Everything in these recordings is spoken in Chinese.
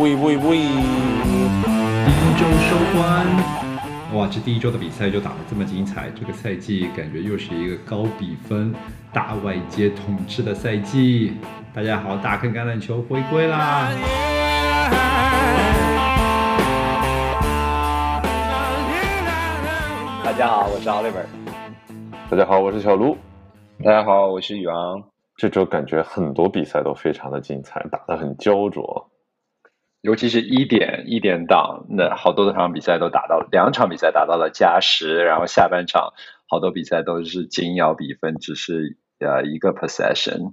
喂喂喂！第一周收官，哇，这第一周的比赛就打得这么精彩，这个赛季感觉又是一个高比分、大外接统治的赛季。大家好，大坑橄榄球回归啦！大家好，我是 Oliver。大家好，我是小卢。大家好，我是宇昂。这周感觉很多比赛都非常的精彩，打得很焦灼。尤其是一点一点档，那好多的场比赛都打到两场比赛打到了加时，然后下半场好多比赛都是紧咬比分，只是呃一个 possession。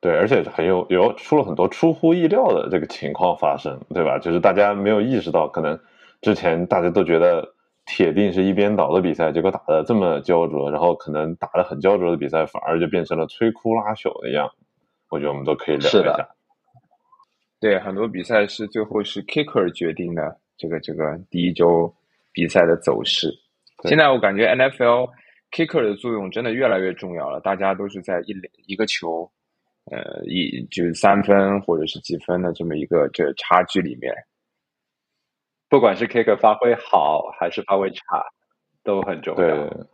对，而且很有有出了很多出乎意料的这个情况发生，对吧？就是大家没有意识到，可能之前大家都觉得铁定是一边倒的比赛，结果打的这么焦灼，然后可能打的很焦灼的比赛，反而就变成了摧枯拉朽的样子。我觉得我们都可以聊一下。对，很多比赛是最后是 kicker 决定的这个这个第一周比赛的走势。现在我感觉 NFL kicker 的作用真的越来越重要了，大家都是在一一个球。呃，一就是三分或者是几分的这么一个这差距里面，不管是 Kicker 发挥好还是发挥差，都很重要。对，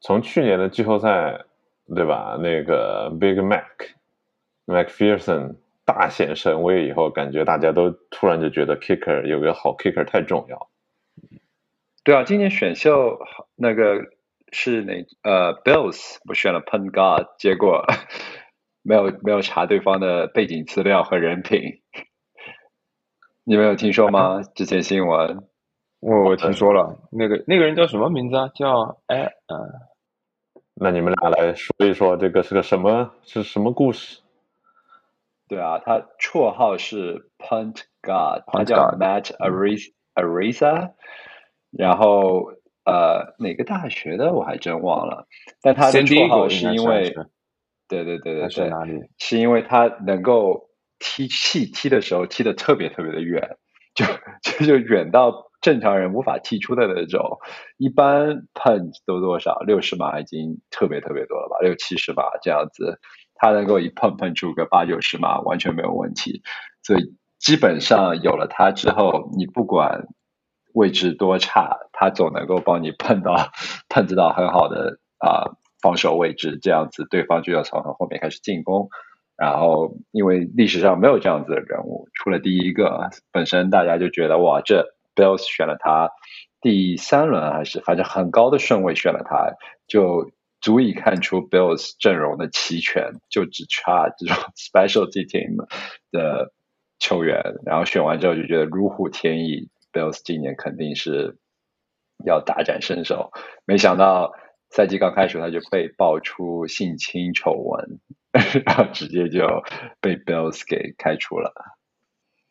从去年的季后赛，对吧？那个 Big Mac MacPherson 大显神威以后，感觉大家都突然就觉得 Kicker 有个好 Kicker 太重要。对啊，今年选秀那个是哪？呃，Bills 我选了 Pen God，结果。没有没有查对方的背景资料和人品，你们有听说吗？之前新闻，我我听说了，那个那个人叫什么名字啊？叫哎嗯，那你们俩来说一说，这个是个什么是什么故事？对啊，他绰号是 Punt God，他叫 Matt Arisa，然后呃哪个大学的我还真忘了，但他的绰号是因为。对对对对对，是因为他能够踢气踢的时候踢的特别特别的远，就就就远到正常人无法踢出的那种。一般 punch 都多少？六十码已经特别特别多了吧，六七十码这样子，他能够一碰碰出个八九十码完全没有问题。所以基本上有了他之后，你不管位置多差，他总能够帮你碰到 碰得到很好的啊。防守位置这样子，对方就要从后面开始进攻。然后，因为历史上没有这样子的人物，除了第一个，本身大家就觉得哇，这 Bills 选了他第三轮还是反正很高的顺位选了他，就足以看出 Bills 阵容的齐全，就只差这种 specialty team 的球员。然后选完之后就觉得如虎添翼，Bills 今年肯定是要大展身手。没想到。赛季刚开始，他就被爆出性侵丑闻，然后直接就被 Bills 给开除了。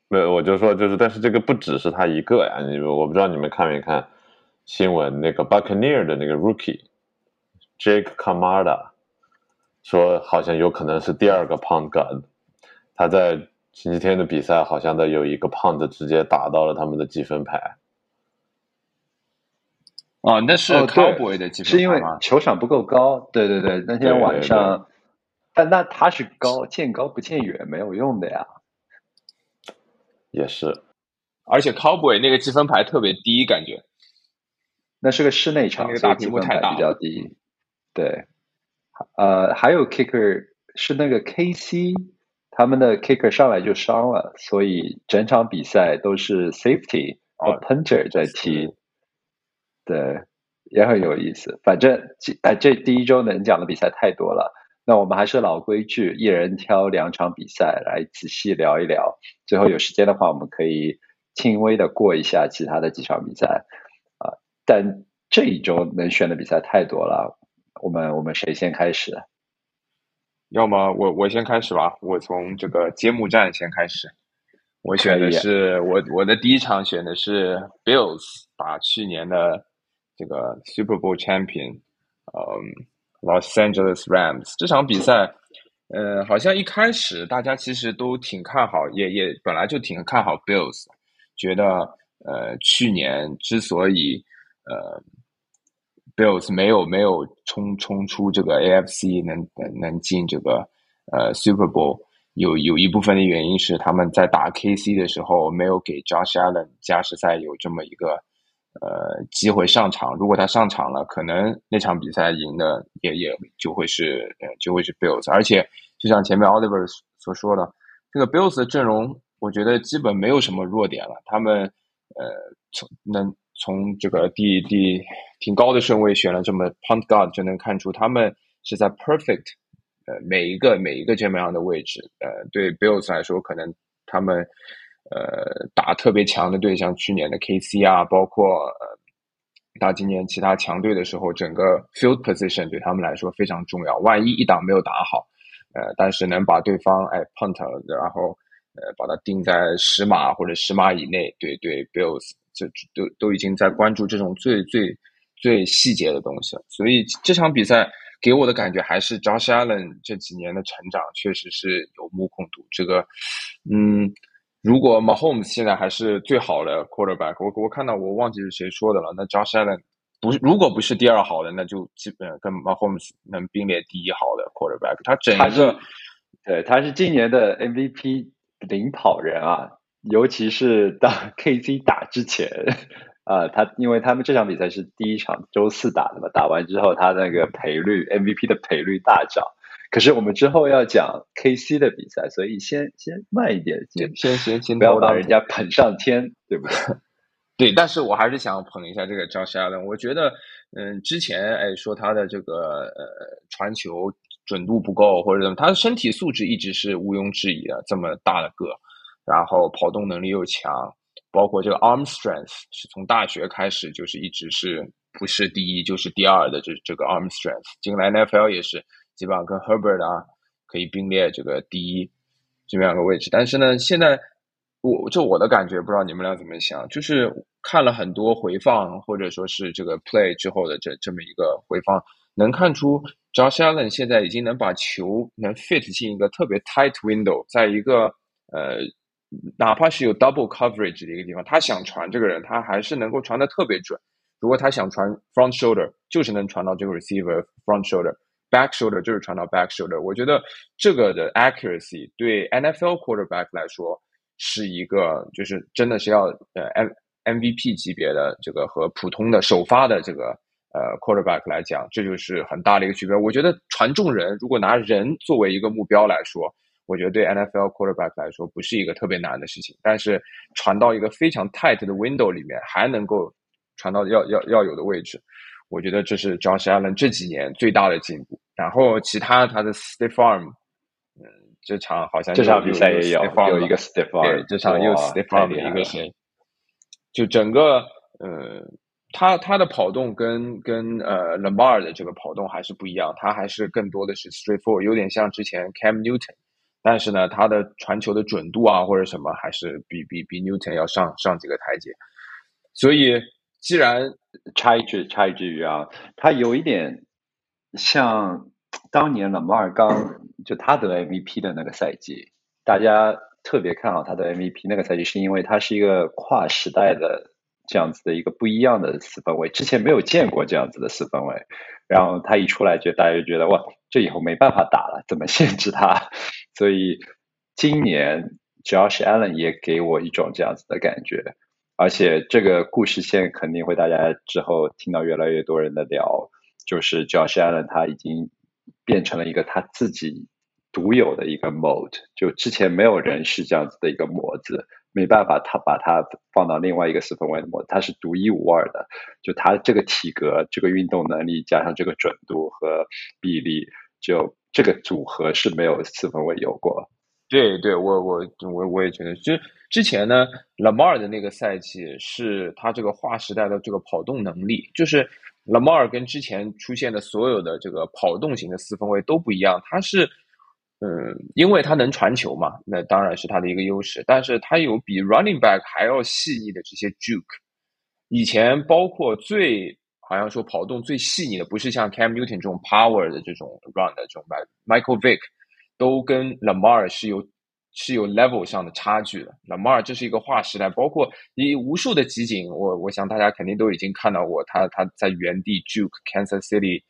没有，我就说，就是，但是这个不只是他一个呀。你我不知道你们看没看新闻，那个 Buccaneer 的那个 Rookie Jake Kamada 说，好像有可能是第二个 Pound God。他在星期天的比赛，好像的有一个 Pound 直接打到了他们的积分牌。哦，那是 Cowboy 的积分、哦，是因为球场不够高。对对对，那天晚上，但那他是高，见高不见远，没有用的呀。也是，而且 Cowboy 那个积分牌特别低，感觉。那是个室内场，那个大屏幕太大比较低。对，呃，还有 Kicker 是那个 KC，他们的 Kicker 上来就伤了，所以整场比赛都是 Safety 和 Punter 在踢。对，也很有意思。反正这哎，这第一周能讲的比赛太多了。那我们还是老规矩，一人挑两场比赛来仔细聊一聊。最后有时间的话，我们可以轻微的过一下其他的几场比赛啊。但这一周能选的比赛太多了，我们我们谁先开始？要么我我先开始吧，我从这个揭幕战先开始。我选的是我我的第一场选的是 Bills 打去年的。这个 Super Bowl Champion，嗯，Los Angeles Rams 这场比赛，呃，好像一开始大家其实都挺看好，也也本来就挺看好 Bills，觉得呃去年之所以呃 Bills 没有没有冲冲出这个 AFC 能能能进这个呃 Super Bowl，有有一部分的原因是他们在打 KC 的时候没有给 Josh Allen 加时赛有这么一个呃机会上场。如果他上场了，可能那场比赛赢的也也就会是呃就会是 Bills。而且就像前面 Oliver 所说的，这个 Bills 的阵容，我觉得基本没有什么弱点了。他们呃从能从这个第第挺高的顺位选了这么 Punt Guard，就能看出他们是在 Perfect。呃，每一个每一个这么样的位置，呃，对 Bills 来说，可能他们呃打特别强的队，像去年的 KC 啊，包括呃打今年其他强队的时候，整个 field position 对他们来说非常重要。万一一档没有打好，呃，但是能把对方哎 punt，然后呃把它定在十码或者十码以内，对对 Bills 就都都已经在关注这种最最最细节的东西了。所以这场比赛。给我的感觉还是 Josh Allen 这几年的成长确实是有目共睹。这个，嗯，如果 Mahomes 现在还是最好的 quarterback，我我看到我忘记是谁说的了。那 Josh Allen 不是，如果不是第二好的，那就基本跟 Mahomes 能并列第一好的 quarterback。他整个，对，他是今年的 MVP 领跑人啊，尤其是到 KC 打之前。啊，他因为他们这场比赛是第一场周四打的嘛，打完之后他那个赔率 MVP 的赔率大涨。可是我们之后要讲 KC 的比赛，所以先先慢一点，先先先先不要把人家捧上天，对不对？对，但是我还是想捧一下这个 Josh Allen。我觉得，嗯，之前哎说他的这个呃传球准度不够或者怎么，他的身体素质一直是毋庸置疑的，这么大的个，然后跑动能力又强。包括这个 arm strength 是从大学开始就是一直是不是第一就是第二的这这个 arm strength 进来 NFL 也是基本上跟 Herbert 啊可以并列这个第一这么两个位置。但是呢，现在我就我的感觉，不知道你们俩怎么想，就是看了很多回放或者说是这个 play 之后的这这么一个回放，能看出 Josh Allen 现在已经能把球能 fit 进一个特别 tight window，在一个呃。哪怕是有 double coverage 的一个地方，他想传这个人，他还是能够传的特别准。如果他想传 front shoulder，就是能传到这个 receiver front shoulder；back shoulder 就是传到 back shoulder。我觉得这个的 accuracy 对 NFL quarterback 来说是一个，就是真的是要呃 M MVP 级别的这个和普通的首发的这个呃 quarterback 来讲，这就是很大的一个区别。我觉得传中人，如果拿人作为一个目标来说。我觉得对 NFL quarterback 来说不是一个特别难的事情，但是传到一个非常 tight 的 window 里面，还能够传到要要要有的位置，我觉得这是 Josh Allen 这几年最大的进步。然后其他他的 stiff arm，嗯，这场好像这场比赛也有有一个 stiff arm，对，这场又 stiff arm 的一个谁？就整个呃，他他的跑动跟跟呃 Lamar 的这个跑动还是不一样，他还是更多的是 straightforward，有点像之前 Cam Newton。但是呢，他的传球的准度啊，或者什么，还是比比比 Newton 要上上几个台阶。所以，既然插一句，插一句啊，他有一点像当年的马尔刚就他得 MVP 的那个赛季，大家特别看好他的 MVP 那个赛季，是因为他是一个跨时代的这样子的一个不一样的四分位，之前没有见过这样子的四分位。然后他一出来，就大家就觉得哇，这以后没办法打了，怎么限制他？所以今年 Josh Allen 也给我一种这样子的感觉，而且这个故事线肯定会大家之后听到越来越多人的聊，就是 Josh Allen 他已经变成了一个他自己独有的一个 mode，就之前没有人是这样子的一个模子。没办法，他把它放到另外一个四分位的模，他是独一无二的。就他这个体格、这个运动能力，加上这个准度和臂力，就这个组合是没有四分位有过。对，对我我我我也觉得，就之前呢，Lamar 的那个赛季是他这个划时代的这个跑动能力，就是 Lamar 跟之前出现的所有的这个跑动型的四分位都不一样，他是。嗯，因为他能传球嘛，那当然是他的一个优势。但是他有比 running back 还要细腻的这些 juke。以前包括最好像说跑动最细腻的，不是像 Cam Newton 这种 power 的这种 run 的这种 Michael Vick，都跟 Lamar 是有是有 level 上的差距的。Lamar 这是一个划时代，包括以无数的集锦，我我想大家肯定都已经看到过他他在原地 juke Kansas City。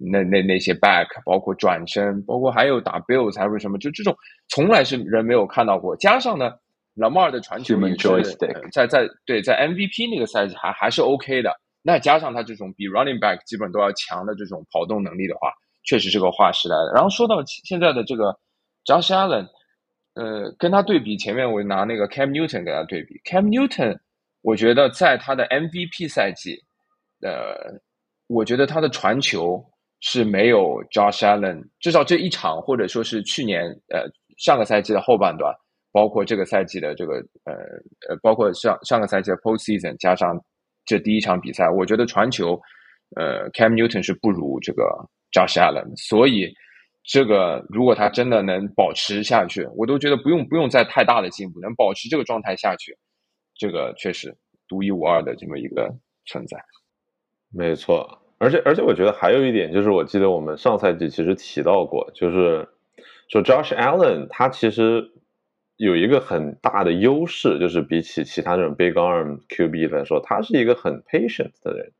那那那些 back，包括转身，包括还有打 Bills 还是什么，就这种从来是人没有看到过。加上呢，Lamar 的传球也是在在对在 MVP 那个赛季还还是 OK 的。那加上他这种比 running back 基本都要强的这种跑动能力的话，确实是个划时代的。然后说到现在的这个 Josh Allen，呃，跟他对比，前面我拿那个 Cam Newton 跟他对比，Cam Newton，我觉得在他的 MVP 赛季，呃，我觉得他的传球是没有 Josh Allen，至少这一场或者说是去年呃上个赛季的后半段，包括这个赛季的这个呃呃，包括上上个赛季的 Postseason 加上。这第一场比赛，我觉得传球，呃，Cam Newton 是不如这个 Josh Allen，所以这个如果他真的能保持下去，我都觉得不用不用再太大的进步，能保持这个状态下去，这个确实独一无二的这么一个存在。没错，而且而且我觉得还有一点就是，我记得我们上赛季其实提到过，就是说 Josh Allen 他其实。有一个很大的优势，就是比起其他这种 big arm QB 来说，他是一个很 patient 的人。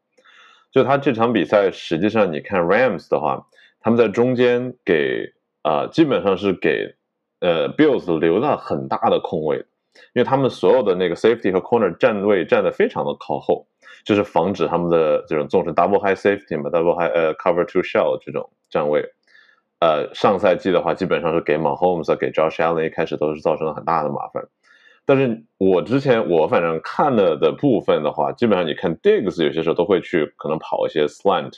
就他这场比赛，实际上你看 Rams 的话，他们在中间给啊，基本上是给呃 Bills 留了很大的空位，因为他们所有的那个 safety 和 corner 站位站的非常的靠后，就是防止他们的这种纵成 double high safety 嘛，double high 呃 cover to shell 这种站位。呃，上赛季的话，基本上是给 Mahomes、给 Josh Allen 一开始都是造成了很大的麻烦。但是我之前我反正看了的部分的话，基本上你看 Diggs 有些时候都会去可能跑一些 slant，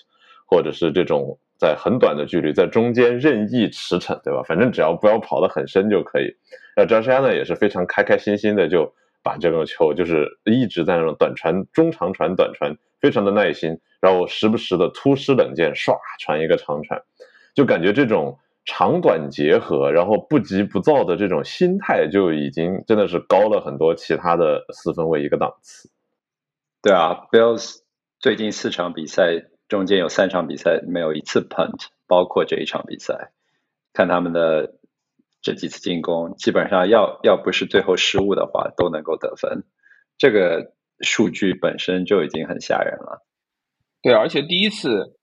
或者是这种在很短的距离在中间任意驰骋，对吧？反正只要不要跑得很深就可以。那 Josh Allen 也是非常开开心心的就把这个球就是一直在那种短传、中长传、短传，非常的耐心，然后时不时的突施冷箭，唰传一个长传。就感觉这种长短结合，然后不急不躁的这种心态，就已经真的是高了很多其他的四分卫一个档次。对啊，Bills 最近四场比赛中间有三场比赛没有一次 punt，包括这一场比赛，看他们的这几次进攻，基本上要要不是最后失误的话，都能够得分。这个数据本身就已经很吓人了。对，而且第一次。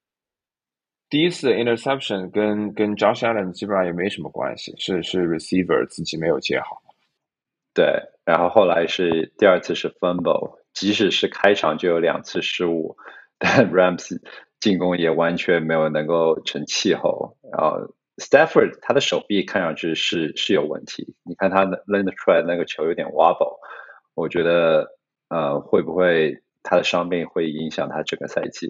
第一次 interception 跟跟 Josh Allen 基本上也没什么关系，是是 receiver 自己没有接好。对，然后后来是第二次是 fumble，即使是开场就有两次失误，但 Rams 进攻也完全没有能够成气候。然后 Stafford 他的手臂看上去是是有问题，你看他扔出来那个球有点 wobble，我觉得呃会不会他的伤病会影响他整个赛季？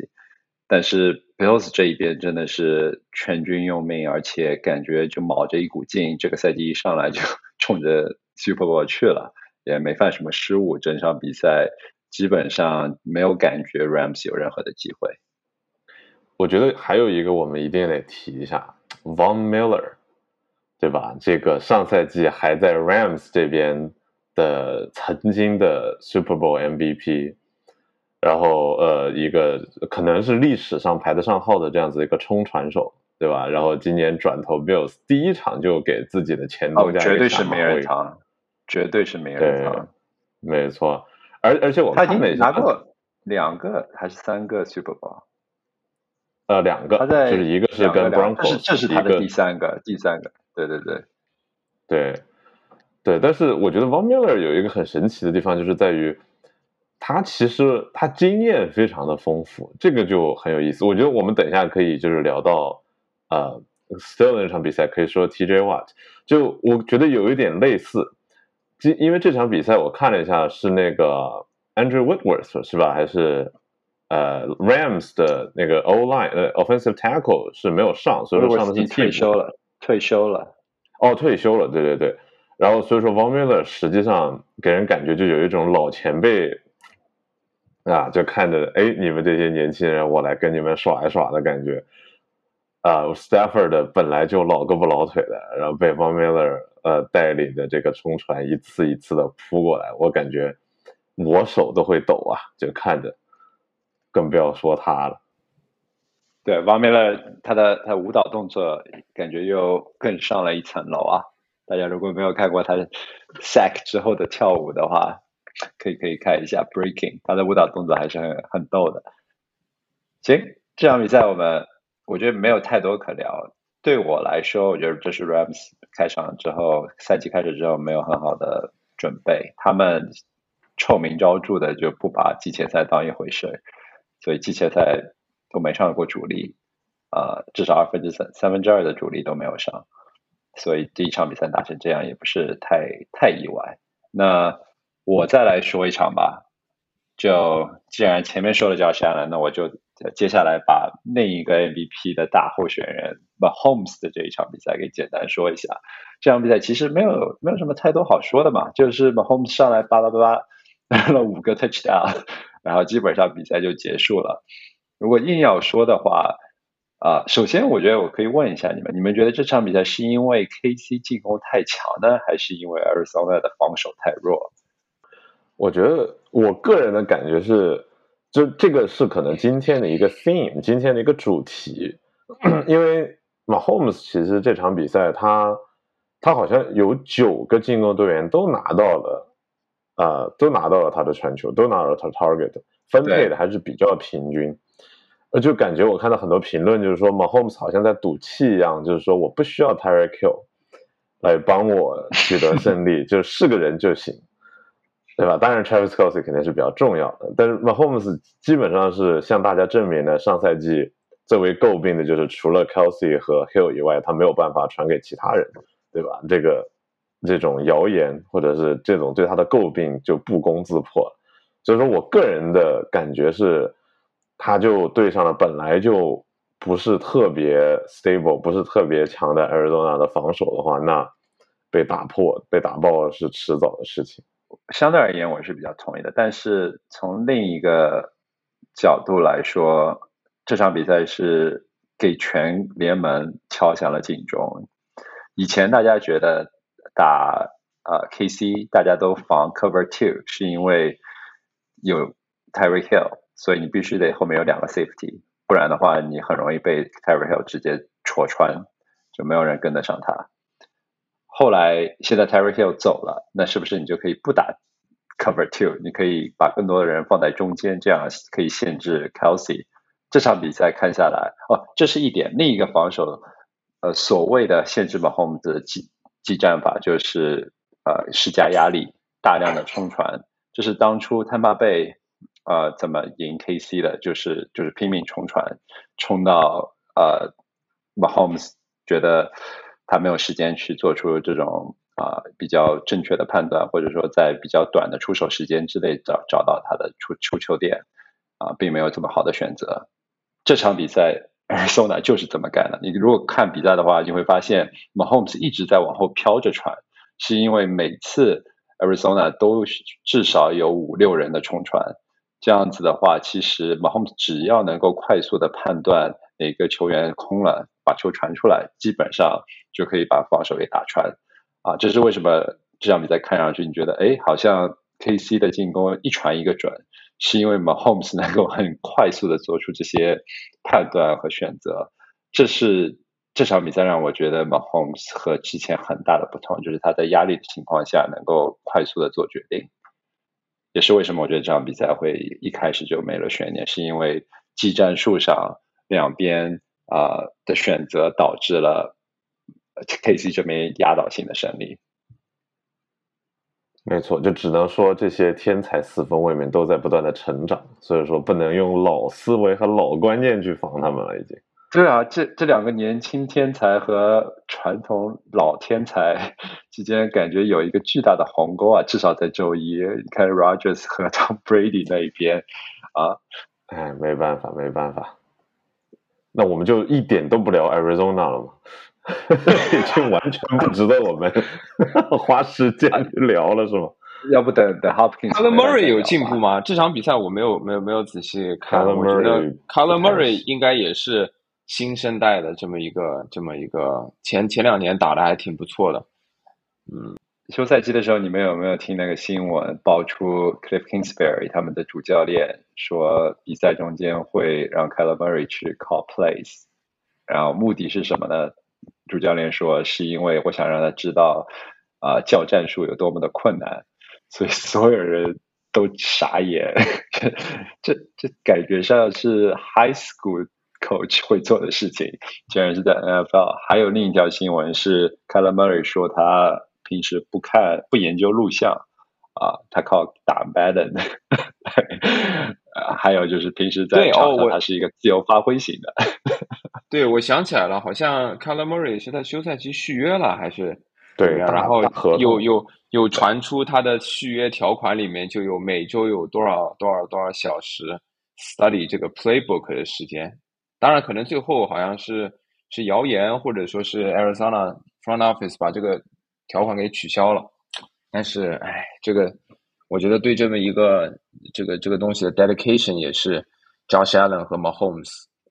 但是 Bills 这一边真的是全军用命，而且感觉就卯着一股劲，这个赛季一上来就 冲着 Super Bowl 去了，也没犯什么失误，整场比赛基本上没有感觉 Rams 有任何的机会。我觉得还有一个我们一定得提一下，Von Miller，对吧？这个上赛季还在 Rams 这边的曾经的 Super Bowl MVP。然后呃，一个可能是历史上排得上号的这样子一个冲传手，对吧？然后今年转投 Bills，第一场就给自己的前东家绝对是没人堂，绝对是没人堂，没错。而而且我他已经拿过两个还是三个 Super Bowl？呃，两个，就是一个是跟 Broncos，这是他的第三个，第三个，对对对，对对。但是我觉得 Von Miller 有一个很神奇的地方，就是在于。他其实他经验非常的丰富，这个就很有意思。我觉得我们等一下可以就是聊到，呃，Still 那场比赛，可以说 TJ Watt，就我觉得有一点类似，因因为这场比赛我看了一下，是那个 Andrew Whitworth 是吧？还是呃 Rams 的那个 O line 呃 Offensive Tackle 是没有上，所以说上的是退休了，退休了，哦，退休了，对对对。然后所以说 Von Miller 实际上给人感觉就有一种老前辈。啊，就看着哎，你们这些年轻人，我来跟你们耍一耍的感觉。啊，Stafford 本来就老胳膊老腿的，然后被 Von Miller 呃带领的这个冲船一次一次的扑过来，我感觉我手都会抖啊，就看着，更不要说他了。对，Von Miller 他的他舞蹈动作感觉又更上了一层楼啊！大家如果没有看过他 sack 之后的跳舞的话。可以可以看一下 breaking，他的舞蹈动作还是很很逗的。行，这场比赛我们我觉得没有太多可聊。对我来说，我觉得这是 Rams 开场之后，赛季开始之后没有很好的准备。他们臭名昭著的就不把季前赛当一回事，所以季前赛都没上过主力，呃，至少二分之三、三分之二的主力都没有上。所以第一场比赛打成这样也不是太太意外。那我再来说一场吧。就既然前面说了叫 s 了，那我就接下来把另一个 MVP 的大候选人 Mahomes 的这一场比赛给简单说一下。这场比赛其实没有没有什么太多好说的嘛，就是 Mahomes 上来巴拉巴拉拿了五个 touchdown，然后基本上比赛就结束了。如果硬要说的话，啊，首先我觉得我可以问一下你们，你们觉得这场比赛是因为 KC 进攻太强呢，还是因为 Arizona 的防守太弱？我觉得我个人的感觉是，就这个是可能今天的一个 theme，今天的一个主题，因为 Mahomes 其实这场比赛他他好像有九个进攻队员都拿到了，呃，都拿到了他的传球，都拿到了他 target，分配的还是比较平均，呃，就感觉我看到很多评论就是说 Mahomes 好像在赌气一样，就是说我不需要 Tyreek Hill 来帮我取得胜利，就是个人就行。对吧？当然，Travis Kelsey 肯定是比较重要的，但是 Mahomes 基本上是向大家证明了上赛季最为诟病的就是除了 Kelsey 和 Hill 以外，他没有办法传给其他人，对吧？这个这种谣言或者是这种对他的诟病就不攻自破。所以说我个人的感觉是，他就对上了本来就不是特别 stable、不是特别强的 Arizona 的防守的话，那被打破、被打爆是迟早的事情。相对而言，我是比较同意的。但是从另一个角度来说，这场比赛是给全联盟敲响了警钟。以前大家觉得打呃 KC，大家都防 Cover Two，是因为有 Tyreek Hill，所以你必须得后面有两个 Safety，不然的话，你很容易被 Tyreek Hill 直接戳穿，就没有人跟得上他。后来，现在 Terry Hill 走了，那是不是你就可以不打 Cover Two？你可以把更多的人放在中间，这样可以限制 Kelsey。这场比赛看下来，哦，这是一点。另一个防守，呃，所谓的限制 Mahomes 的技技战法，就是呃施加压力，大量的冲传。这是当初 Tampa Bay 呃怎么赢 KC 的，就是就是拼命冲传，冲到呃 Mahomes 觉得。他没有时间去做出这种啊比较正确的判断，或者说在比较短的出手时间之内找找到他的出出球点，啊，并没有这么好的选择。这场比赛，Arizona 就是这么干的。你如果看比赛的话，你会发现 Mahomes 一直在往后飘着传，是因为每次 Arizona 都至少有五六人的冲传。这样子的话，其实 Mahomes 只要能够快速的判断哪个球员空了。把球传出来，基本上就可以把防守给打穿，啊，这是为什么这场比赛看上去你觉得，哎，好像 KC 的进攻一传一个准，是因为 Mahomes 能够很快速的做出这些判断和选择，这是这场比赛让我觉得 Mahomes 和之前很大的不同，就是他在压力的情况下能够快速的做决定，也是为什么我觉得这场比赛会一开始就没了悬念，是因为技战术上两边。啊的选择导致了 KC 这边压倒性的胜利。没错，就只能说这些天才四分卫们都在不断的成长，所以说不能用老思维和老观念去防他们了，已经。对啊，这这两个年轻天才和传统老天才之间，感觉有一个巨大的鸿沟啊！至少在周一，你看 Rogers 和 Tom Brady 那一边啊，哎，没办法，没办法。那我们就一点都不聊 Arizona 了吗？已经完全不值得我们 花时间去聊了，是吗？要不等等 Hopkins。Color Murray 有进步吗？这场比赛我没有没有没有仔细看，我觉得 Color Murray 应该也是新生代的这么一个这么一个前前两年打的还挺不错的，嗯。休赛期的时候，你们有没有听那个新闻？爆出 Cliff Kingsbury 他们的主教练说，比赛中间会让 k y l e Murray 去 call plays，然后目的是什么呢？主教练说，是因为我想让他知道啊，叫战术有多么的困难，所以所有人都傻眼。这这感觉上是 high school coach 会做的事情，竟然是在 NFL。还有另一条新闻是 c a l a Murray 说他平时不看不研究录像啊，他靠打 Madden。还有就是平时在场上他是一个自由发挥型的。对，我想起来了，好像 c a l a Murray 是在休赛期续约了，还是对，然后又又又传出他的续约条款里面就有每周有多少多少多少小时 study 这个 playbook 的时间。当然，可能最后好像是是谣言，或者说是 Arizona front office 把这个条款给取消了。但是，哎，这个我觉得对这么一个这个这个东西的 dedication 也是 Josh Allen 和 Mahomes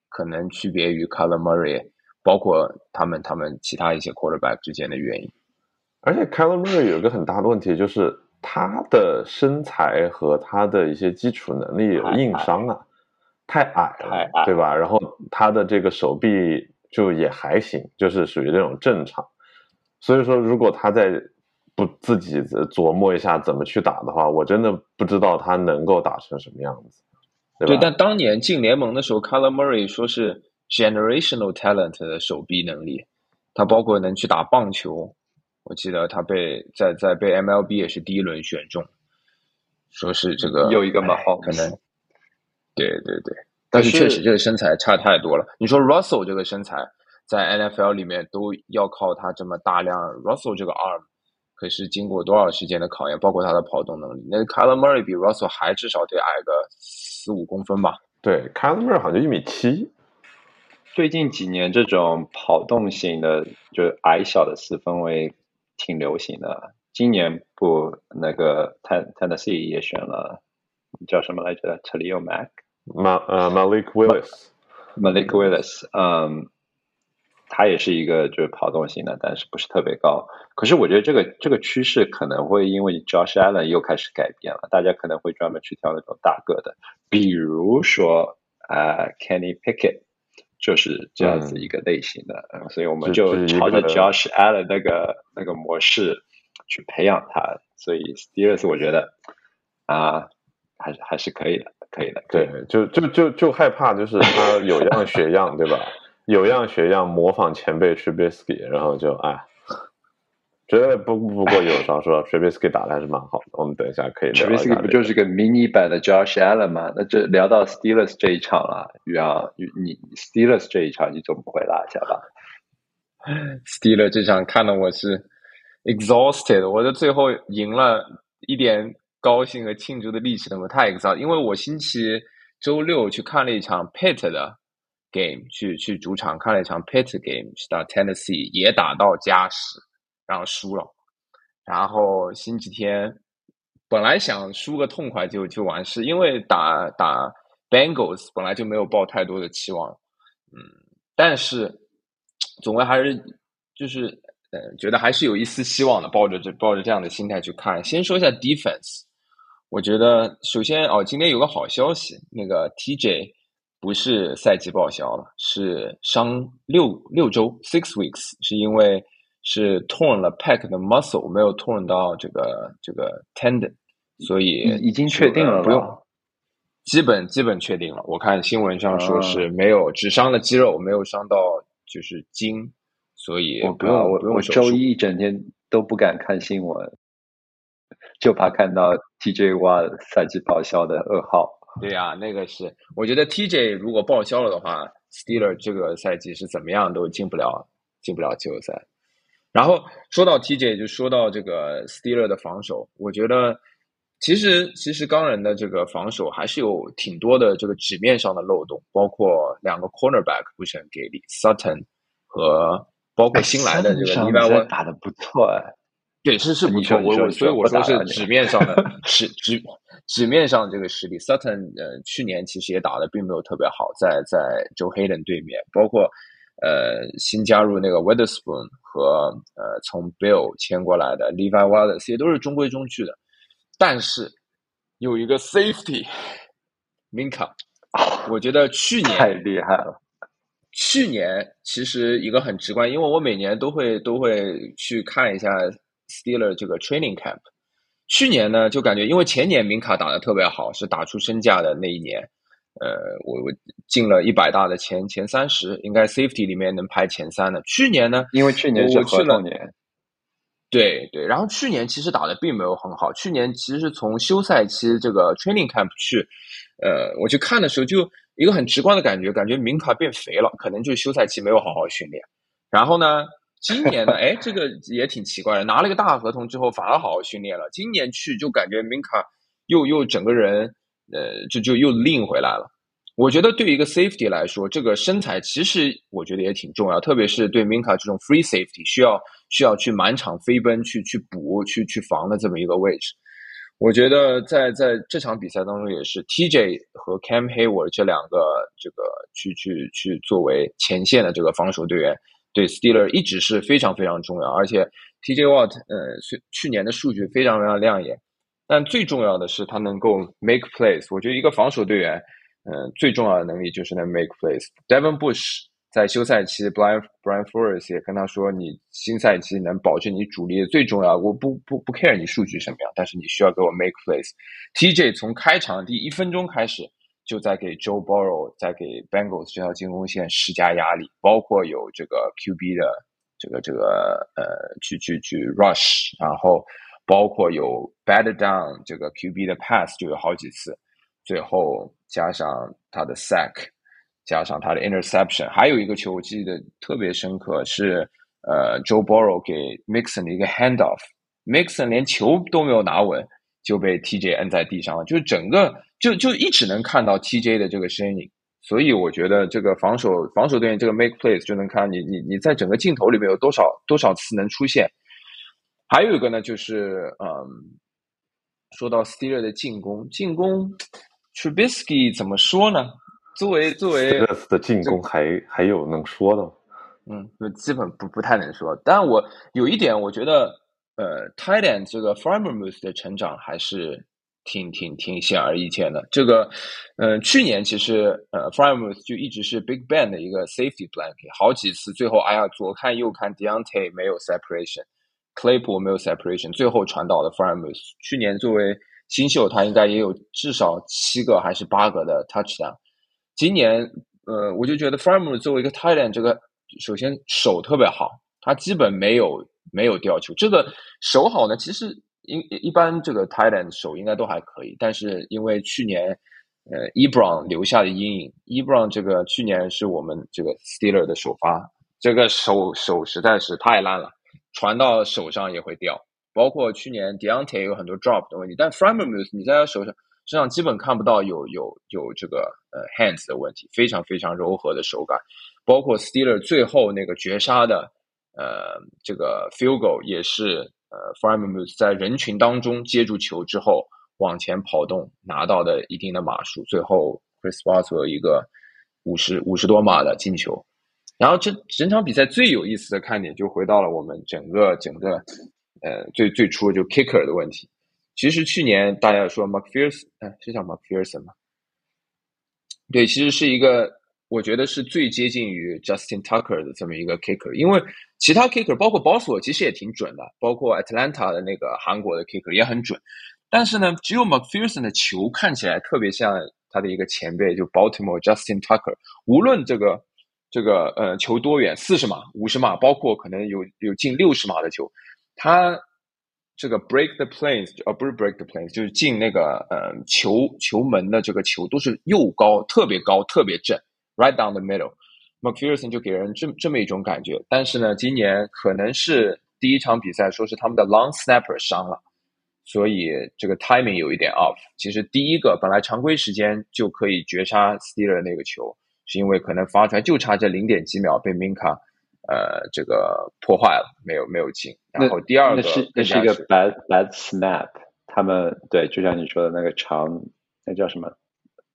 可能区别于 c o l o r Murray，包括他们他们其他一些 quarterback 之间的原因。而且 c o l o r Murray 有一个很大的问题，就是他的身材和他的一些基础能力有硬伤啊。太矮了，对吧？然后他的这个手臂就也还行，就是属于这种正常。所以说，如果他在不自己琢磨一下怎么去打的话，我真的不知道他能够打成什么样子。对，但当年进联盟的时候 c o l o r Murray 说是 generational talent 的手臂能力，他包括能去打棒球。我记得他被在在被 MLB 也是第一轮选中，说是这个有一个嘛，可能。对对对，但是确实这个身材差太多了。你说 Russell 这个身材在 NFL 里面都要靠他这么大量，Russell 这个 arm 可是经过多少时间的考验，包括他的跑动能力。那 l e Murray 比 Russell 还至少得矮个四五公分吧？对 l e Murray 好像一米七。最近几年这种跑动型的，就是矮小的四分卫挺流行的。今年不，那个 Ten Tennessee 也选了叫什么来着 t a l i o Mac。马呃，Malik Willis，Malik Willis，嗯，他也是一个就是跑动型的，但是不是特别高。可是我觉得这个这个趋势可能会因为 Josh Allen 又开始改变了，大家可能会专门去挑那种大个的，比如说啊，Kenny Pickett 就是这样子一个类型的，所以我们就朝着 Josh Allen 那个那个模式去培养他。所以 Steelers 我觉得啊，还是还是可以的。可以的，对，就就就就害怕，就是他有样学样，对吧？有样学样，模仿前辈 Trubisky，然后就哎，觉得不不过有时候说 Trubisky 打的还是蛮好的。我们等一下可以聊一下。Trubisky 不就是个 mini 版的 Josh Allen 吗？那这聊到 Steelers 这一场了，宇阳，你 Steelers 这一场你总不会落下吧？Steelers 这场看的我是 exhausted，我的最后赢了一点。高兴和庆祝的力气，那么太 exhausted，因为我星期周六去看了一场 Pitt 的 game，去去主场看了一场 Pitt game，去打 Tennessee 也打到加时，然后输了。然后星期天本来想输个痛快就就完事，因为打打 Bengals 本来就没有抱太多的期望，嗯，但是总归还是就是呃觉得还是有一丝希望的，抱着这抱着这样的心态去看。先说一下 defense。我觉得首先哦，今天有个好消息，那个 TJ 不是赛季报销了，是伤六六周 six weeks，是因为是 torn 了 pack 的 muscle，没有 torn 到这个这个 tendon，所以已经确定了，不用，基本基本确定了。我看新闻上说是没有，只伤了肌肉，没有伤到就是筋，所以我不用我我周一一整天都不敢看新闻。就怕看到 TJ 挖赛季报销的噩耗。对呀，那个是，我觉得 TJ 如果报销了的话，Steeler 这个赛季是怎么样都进不了，进不了季后赛。然后说到 TJ，就说到这个 Steeler 的防守，我觉得其实其实钢人的这个防守还是有挺多的这个纸面上的漏洞，包括两个 cornerback 不是很给力，Sutton 和包括新来的这个 Levi 打的不错哎。对，是是不错，我我所以我说是纸面上的 纸纸纸面上这个实力，Sutton 呃去年其实也打的并没有特别好，在在 Joe Hayden 对面，包括呃新加入那个 Weatherspoon 和呃从 Bill 签过来的 Levi Wallace 也都是中规中矩的，但是有一个 Safety Minka，我觉得去年太厉害了，去年其实一个很直观，因为我每年都会都会去看一下。Steeler 这个 training camp，去年呢就感觉，因为前年明卡打的特别好，是打出身价的那一年，呃，我我进了一百大的前前三十，应该 safety 里面能排前三的。去年呢，因为去年是合同年，对对。然后去年其实打的并没有很好，去年其实从休赛期这个 training camp 去，呃，我去看的时候，就一个很直观的感觉，感觉明卡变肥了，可能就是休赛期没有好好训练。然后呢，今年呢，哎，这个也挺奇怪的，拿了个大合同之后反而好好训练了。今年去就感觉明卡又又整个人。呃，就就又拎回来了。我觉得对于一个 safety 来说，这个身材其实我觉得也挺重要，特别是对 Minka 这种 free safety 需要需要去满场飞奔去去补去去防的这么一个位置。我觉得在在这场比赛当中也是 TJ 和 Cam Hayward 这两个这个去去去作为前线的这个防守队员，对 Steeler 一直是非常非常重要。而且 TJ Watt 呃，去去年的数据非常非常亮眼。但最重要的是他能够 make plays。我觉得一个防守队员，嗯，最重要的能力就是能 make plays。Devin Bush 在休赛期，Brian Brian Flores 也跟他说：“你新赛季能保证你主力最重要，我不不不 care 你数据什么样，但是你需要给我 make plays。” TJ 从开场第一分钟开始就在给 Joe Burrow 在给 Bengals 这条进攻线施加压力，包括有这个 QB 的这个这个呃去去去 rush，然后。包括有 bad down 这个 QB 的 pass 就有好几次，最后加上他的 sack，加上他的 interception，还有一个球我记得特别深刻是呃 Joe Burrow 给 Mixon 的一个 handoff，Mixon 连球都没有拿稳就被 TJ 摁在地上了，就是整个就就一直能看到 TJ 的这个身影，所以我觉得这个防守防守队员这个 make plays 就能看你你你在整个镜头里面有多少多少次能出现。还有一个呢，就是嗯，说到 Steeler 的进攻，进攻 Trubisky 怎么说呢？作为作为这次的进攻还还有能说的吗？嗯，就基本不不太能说。但我有一点，我觉得呃，Titan 这个 f r a m e r m o s 的成长还是挺挺挺显而易见的。这个嗯，去年其实呃 Framers 就一直是 Big Ben 的一个 Safety Blanket，好几次最后哎呀左看右看 Deontay 没有 Separation。Claypool 没有 separation，最后传导了 f r a m u s 去年作为新秀，他应该也有至少七个还是八个的 touchdown。今年，呃，我就觉得 f r a m u s 作为一个 tight end，这个首先手特别好，他基本没有没有掉球。这个手好呢，其实一一般这个 tight end 手应该都还可以，但是因为去年，呃，Ebron 留下的阴影，Ebron 这个去年是我们这个 Steeler 的首发，这个手手实在是太烂了。传到手上也会掉，包括去年 Deontay 有很多 drop 的问题，但 f r a m e r m u s 你在他手上身上基本看不到有有有这个呃 hands 的问题，非常非常柔和的手感，包括 Steeler 最后那个绝杀的呃这个 field goal 也是呃 f r a m e r m u s 在人群当中接住球之后往前跑动拿到的一定的码数，最后 Chris Boswell 一个五十五十多码的进球。然后这整场比赛最有意思的看点就回到了我们整个整个，呃，最最初就 kicker 的问题。其实去年大家说 McPherson，哎，是叫 McPherson 吗？对，其实是一个我觉得是最接近于 Justin Tucker 的这么一个 kicker，因为其他 kicker 包括 Boswell 其实也挺准的，包括 Atlanta 的那个韩国的 kicker 也很准。但是呢，只有 McPherson 的球看起来特别像他的一个前辈，就 Baltimore Justin Tucker，无论这个。这个呃球多远？四十码、五十码，包括可能有有近六十码的球，他这个 break the planes 呃不是 break the planes，就是进那个呃球球门的这个球都是又高特别高特别正，right down the middle。McPherson 就给人这这么一种感觉，但是呢，今年可能是第一场比赛说是他们的 long snapper 伤了，所以这个 timing 有一点 off。其实第一个本来常规时间就可以绝杀 Steeler 那个球。是因为可能发出来就差这零点几秒被 Minka，呃，这个破坏了，没有没有进。然后第二个是那是一个 bad bad snap，他们对，就像你说的那个长，那叫什么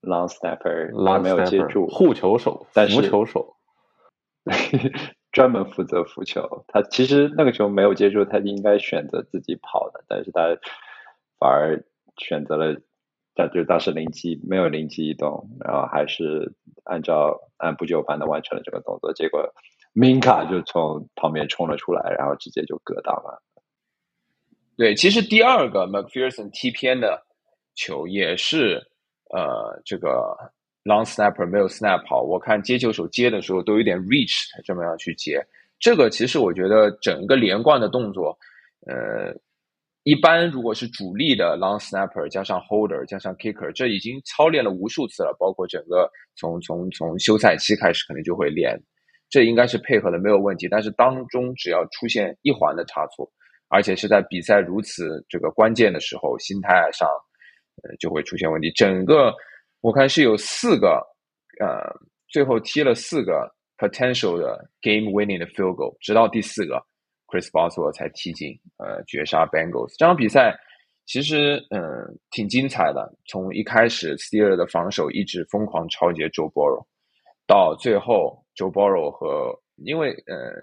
long snapper，他没有接住护球手，扶球手，专门负责扶球。他其实那个球没有接住，他应该选择自己跑的，但是他反而选择了。他就当时灵机没有灵机一动，然后还是按照按部就班的完成了这个动作，结果 Minka 就从旁边冲了出来，然后直接就格挡了。对，其实第二个 McPherson 踢偏的球也是呃这个 long snapper 没有 snap 好，我看接球手接的时候都有点 reach 这么样去接。这个其实我觉得整个连贯的动作，呃，一般如果是主力的 long snapper 加上 holder 加上 kicker，这已经操练了无数次了，包括整个从从从休赛期开始可能就会练，这应该是配合的没有问题。但是当中只要出现一环的差错，而且是在比赛如此这个关键的时候，心态上呃，就会出现问题，整个我看是有四个呃最后踢了四个 potential 的 game winning 的 field goal 直到第四个 Chris Boswell 才踢进呃绝杀 Bengals 这场比赛其实嗯挺精彩的，从一开始 Steer 的防守一直疯狂超节 Joe Borrow。到最后 Joe Borrow 和，因为呃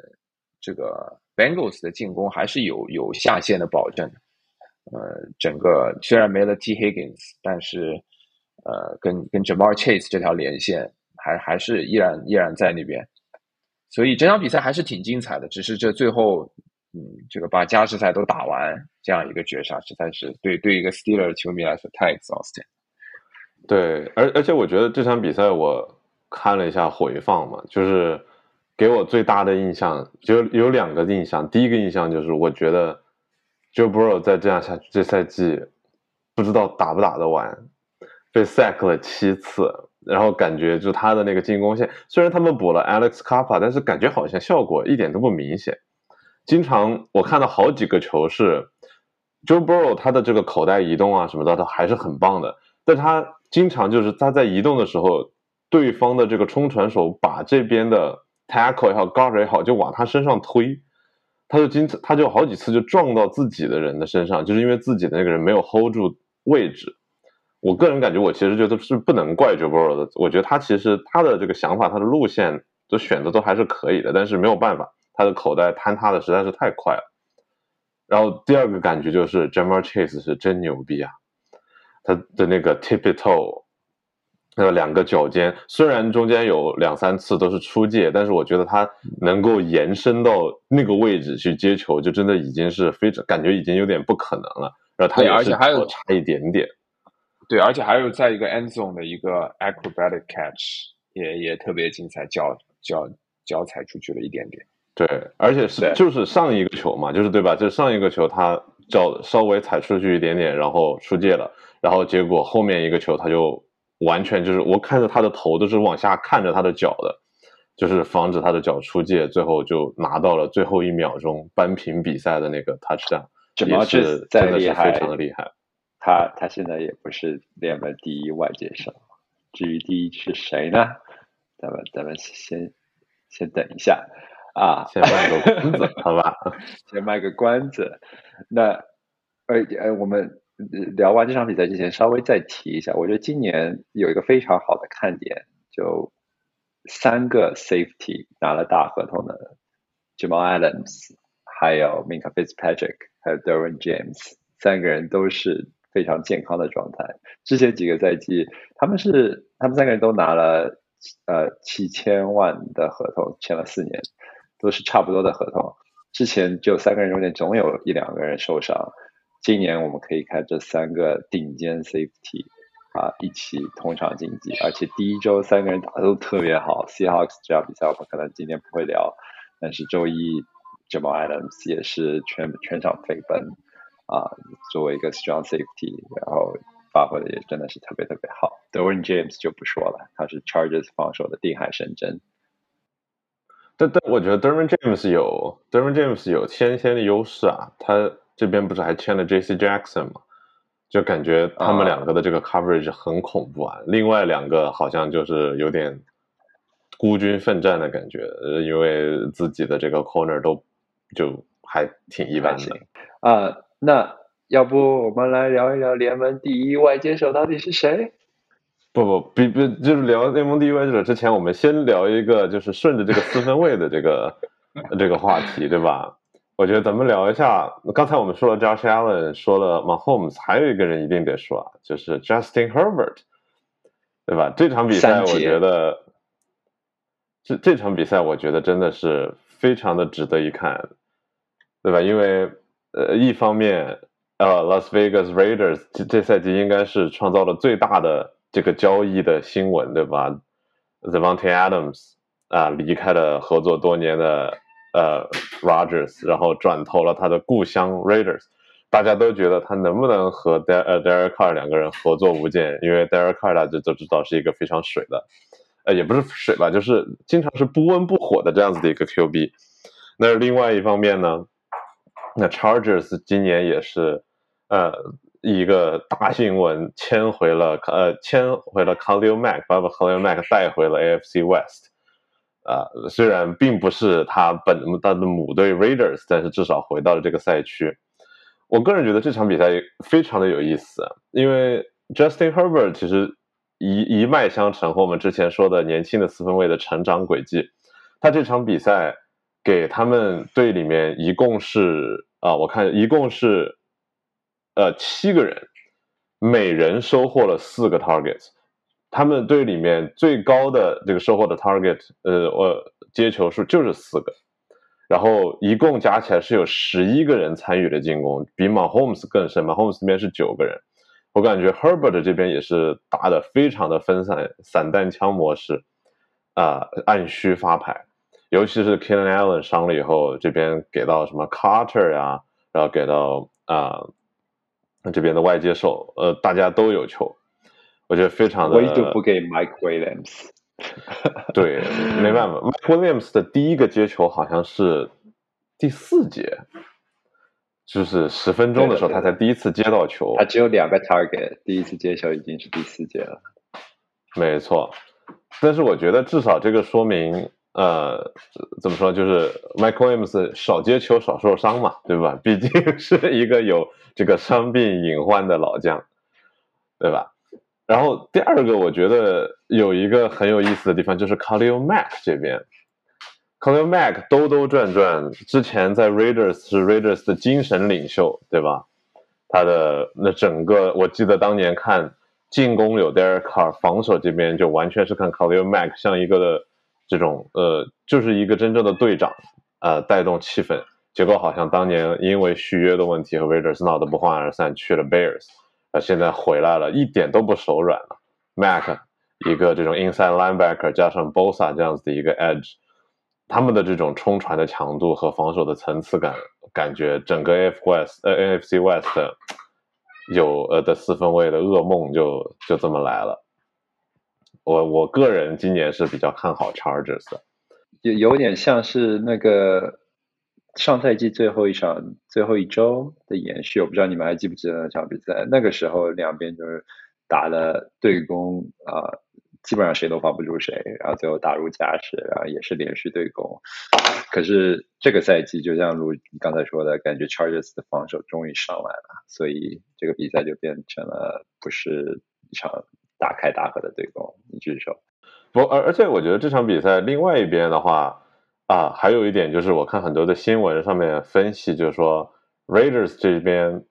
这个 Bengals 的进攻还是有有下限的保证。呃，整个虽然没了 T Higgins，但是呃跟跟 Jamar Chase 这条连线。还还是依然依然在那边，所以这场比赛还是挺精彩的。只是这最后，嗯，这个把加时赛都打完，这样一个绝杀，实在是对对一个 Steeler 球迷来说太 exhausting。对，而而且我觉得这场比赛我看了一下回放嘛，就是给我最大的印象就有两个印象。第一个印象就是我觉得 Joe Burrow 再这样下去，这赛季不知道打不打得完，被 sack 了七次。然后感觉就他的那个进攻线，虽然他们补了 Alex c a p p a 但是感觉好像效果一点都不明显。经常我看到好几个球是 Joe Burrow 他的这个口袋移动啊什么的，他还是很棒的。但他经常就是他在移动的时候，对方的这个冲传手把这边的 tackle 也好，guard 也好，就往他身上推，他就经他就好几次就撞到自己的人的身上，就是因为自己的那个人没有 hold 住位置。我个人感觉，我其实觉得是不能怪 joburra 的。我觉得他其实他的这个想法，他的路线的选择都还是可以的，但是没有办法，他的口袋坍塌的实在是太快了。然后第二个感觉就是 Jamar Chase 是真牛逼啊，他的那个 tippy toe，那两个脚尖，虽然中间有两三次都是出界，但是我觉得他能够延伸到那个位置去接球，就真的已经是非常感觉已经有点不可能了。然后他而且还有差一点点。对，而且还有在一个 end zone 的一个 acrobatic catch，也也特别精彩，脚脚脚踩出去了一点点。对，而且是就是上一个球嘛，就是对吧？就上一个球他脚稍微踩出去一点点，然后出界了，然后结果后面一个球他就完全就是我看着他的头都是往下看着他的脚的，就是防止他的脚出界，最后就拿到了最后一秒钟扳平比赛的那个 touchdown，也是真的是非常的厉害。他他现在也不是联盟第一外接手，至于第一是谁呢？咱们咱们先先等一下啊，先卖个关子，好吧？先卖个关子。那呃呃，我们聊完这场比赛之前，稍微再提一下，我觉得今年有一个非常好的看点，就三个 safety 拿了大合同的，Jamal Adams，还有 Minka Fitzpatrick，还有 Derwin James，三个人都是。非常健康的状态。之前几个赛季，他们是他们三个人都拿了呃七千万的合同，签了四年，都是差不多的合同。之前就三个人中间总有一两个人受伤。今年我们可以看这三个顶尖 safety 啊一起同场竞技，而且第一周三个人打的都特别好。Seahawks 这场比赛我们可能今天不会聊，但是周一 Jamal Adams 也是全全场飞奔。啊，作为一个 strong safety，然后发挥的也真的是特别特别好。Derwin James 就不说了，他是 Chargers 防守的定海神针。但但我觉得 Derwin James 有 Derwin James 有先天的优势啊，他这边不是还签了 J.C. Jackson 吗？就感觉他们两个的这个 coverage 很恐怖啊。另外两个好像就是有点孤军奋战的感觉，因为自己的这个 corner 都就还挺一般的啊。那要不我们来聊一聊联盟第一外接手到底是谁？不不，比比就是聊联盟第一外接手之前，我们先聊一个，就是顺着这个四分位的这个 这个话题，对吧？我觉得咱们聊一下，刚才我们说了 Josh Allen，说了 Mahomes，还有一个人一定得说啊，就是 Justin Herbert，对吧？这场比赛我觉得，这这场比赛我觉得真的是非常的值得一看，对吧？因为呃，一方面，呃，Las Vegas Raiders 这这赛季应该是创造了最大的这个交易的新闻，对吧？Devonte Adams 啊，离开了合作多年的呃 Rogers，然后转投了他的故乡 Raiders。大家都觉得他能不能和 Der 呃 Derek Carr 两个人合作无间？因为 Derek Carr 大家都知道是一个非常水的，呃，也不是水吧，就是经常是不温不火的这样子的一个 QB。那另外一方面呢，那 Chargers 今年也是呃一个大新闻，签回了呃签回了 Khalil Mack，把 Khalil Mack 带回了 AFC West。啊，虽然并不是他本他的母队 Raiders，但是至少回到了这个赛区。我个人觉得这场比赛非常的有意思，因为 Justin Herbert 其实一一脉相承，和我们之前说的年轻的四分卫的成长轨迹。他这场比赛给他们队里面一共是啊，我看一共是呃七个人，每人收获了四个 targets。他们队里面最高的这个收获的 target，呃，我接球数就是四个。然后一共加起来是有十一个人参与了进攻，比马 Holmes 更深。马 Holmes 那边是九个人，我感觉 Herbert 这边也是打的非常的分散，散弹枪模式，啊，按需发牌。尤其是 k e n n Allen 伤了以后，这边给到什么 Carter 呀，然后给到啊这边的外接手，呃，大家都有球，我觉得非常的。唯独不给 Mike Williams。对，没办法，Mike Williams 的第一个接球好像是第四节，就是十分钟的时候他才第一次接到球。他只有两个 target，第一次接球已经是第四节了。没错，但是我觉得至少这个说明，呃，怎么说，就是 Mike Williams 少接球少受伤嘛，对吧？毕竟是一个有这个伤病隐患的老将，对吧？然后第二个，我觉得有一个很有意思的地方，就是 Khalil Mack 这边，Khalil Mack 兜兜转转，之前在 Raiders 是 Raiders 的精神领袖，对吧？他的那整个，我记得当年看进攻有 Derek Carr，防守这边就完全是看 Khalil Mack 像一个的这种呃，就是一个真正的队长，呃，带动气氛。结果好像当年因为续约的问题和 Raiders 闹得不欢而散，去了 Bears。啊，现在回来了，一点都不手软了。Mac 一个这种 inside linebacker 加上 Bosa 这样子的一个 edge，他们的这种冲传的强度和防守的层次感，感觉整个 F West 呃 NFC West 有呃的四分卫的噩梦就就这么来了。我我个人今年是比较看好 Chargers 的，有有点像是那个。上赛季最后一场、最后一周的延续，我不知道你们还记不记得那场比赛？那个时候两边就是打的对攻啊，基本上谁都防不住谁，然后最后打入加时，然后也是连续对攻。可是这个赛季，就像如你刚才说的，感觉 Chargers 的防守终于上来了，所以这个比赛就变成了不是一场大开大合的对攻。你举手。不，而而且我觉得这场比赛另外一边的话。啊，还有一点就是，我看很多的新闻上面分析，就是说 Raiders 这边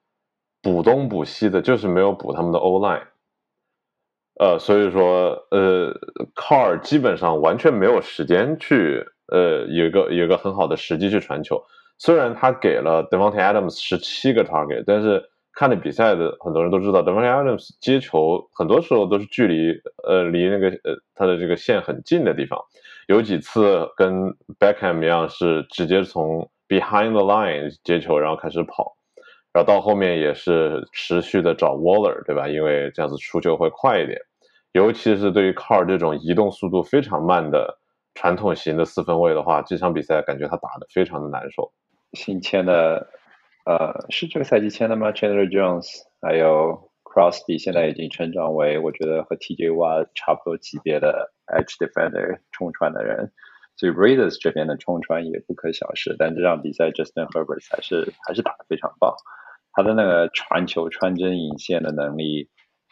补东补西的，就是没有补他们的 O line，呃，所以说，呃，Car 基本上完全没有时间去，呃，有一个有一个很好的时机去传球。虽然他给了 Devontae Adams 十七个 target，但是看了比赛的很多人都知道，Devontae Adams 接球很多时候都是距离，呃，离那个呃他的这个线很近的地方。有几次跟 Beckham 一样，是直接从 behind the line 接球，然后开始跑，然后到后面也是持续的找 Waller，对吧？因为这样子出球会快一点。尤其是对于 Car 这种移动速度非常慢的传统型的四分卫的话，这场比赛感觉他打的非常的难受。新签的，呃，是这个赛季签的吗？Chandler Jones，还有 Crosby，现在已经成长为我觉得和 TJY 差不多级别的。Edge defender 冲传的人，所以 Raiders 这边的冲传也不可小视。但这场比赛 Justin Herbert 还是还是打得非常棒，他的那个传球穿针引线的能力，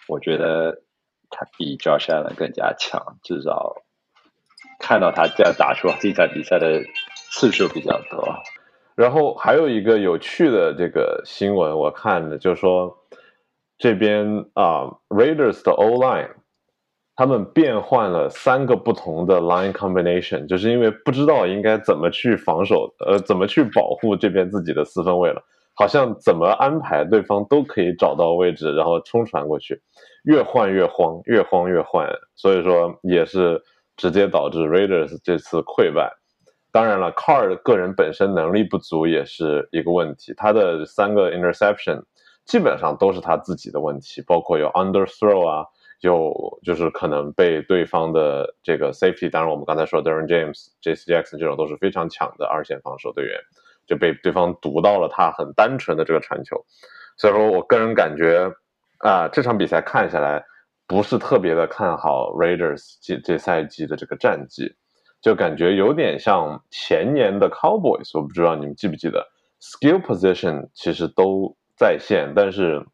我觉得他比 Josh Allen 更加强，至少看到他这样打出精彩比赛的次数比较多。然后还有一个有趣的这个新闻，我看的就是说这边啊 Raiders 的 O line。他们变换了三个不同的 line combination，就是因为不知道应该怎么去防守，呃，怎么去保护这边自己的四分卫了。好像怎么安排对方都可以找到位置，然后冲传过去，越换越慌，越慌越换，所以说也是直接导致 Raiders 这次溃败。当然了，Carr 个人本身能力不足也是一个问题，他的三个 interception 基本上都是他自己的问题，包括有 underthrow 啊。有就是可能被对方的这个 safety，当然我们刚才说 Darren James、J.C. Jackson 这种都是非常强的二线防守队员，就被对方读到了他很单纯的这个传球，所以说我个人感觉啊，这场比赛看下来不是特别的看好 Raiders 这这赛季的这个战绩，就感觉有点像前年的 Cowboys，我不知道你们记不记得，skill position 其实都在线，但是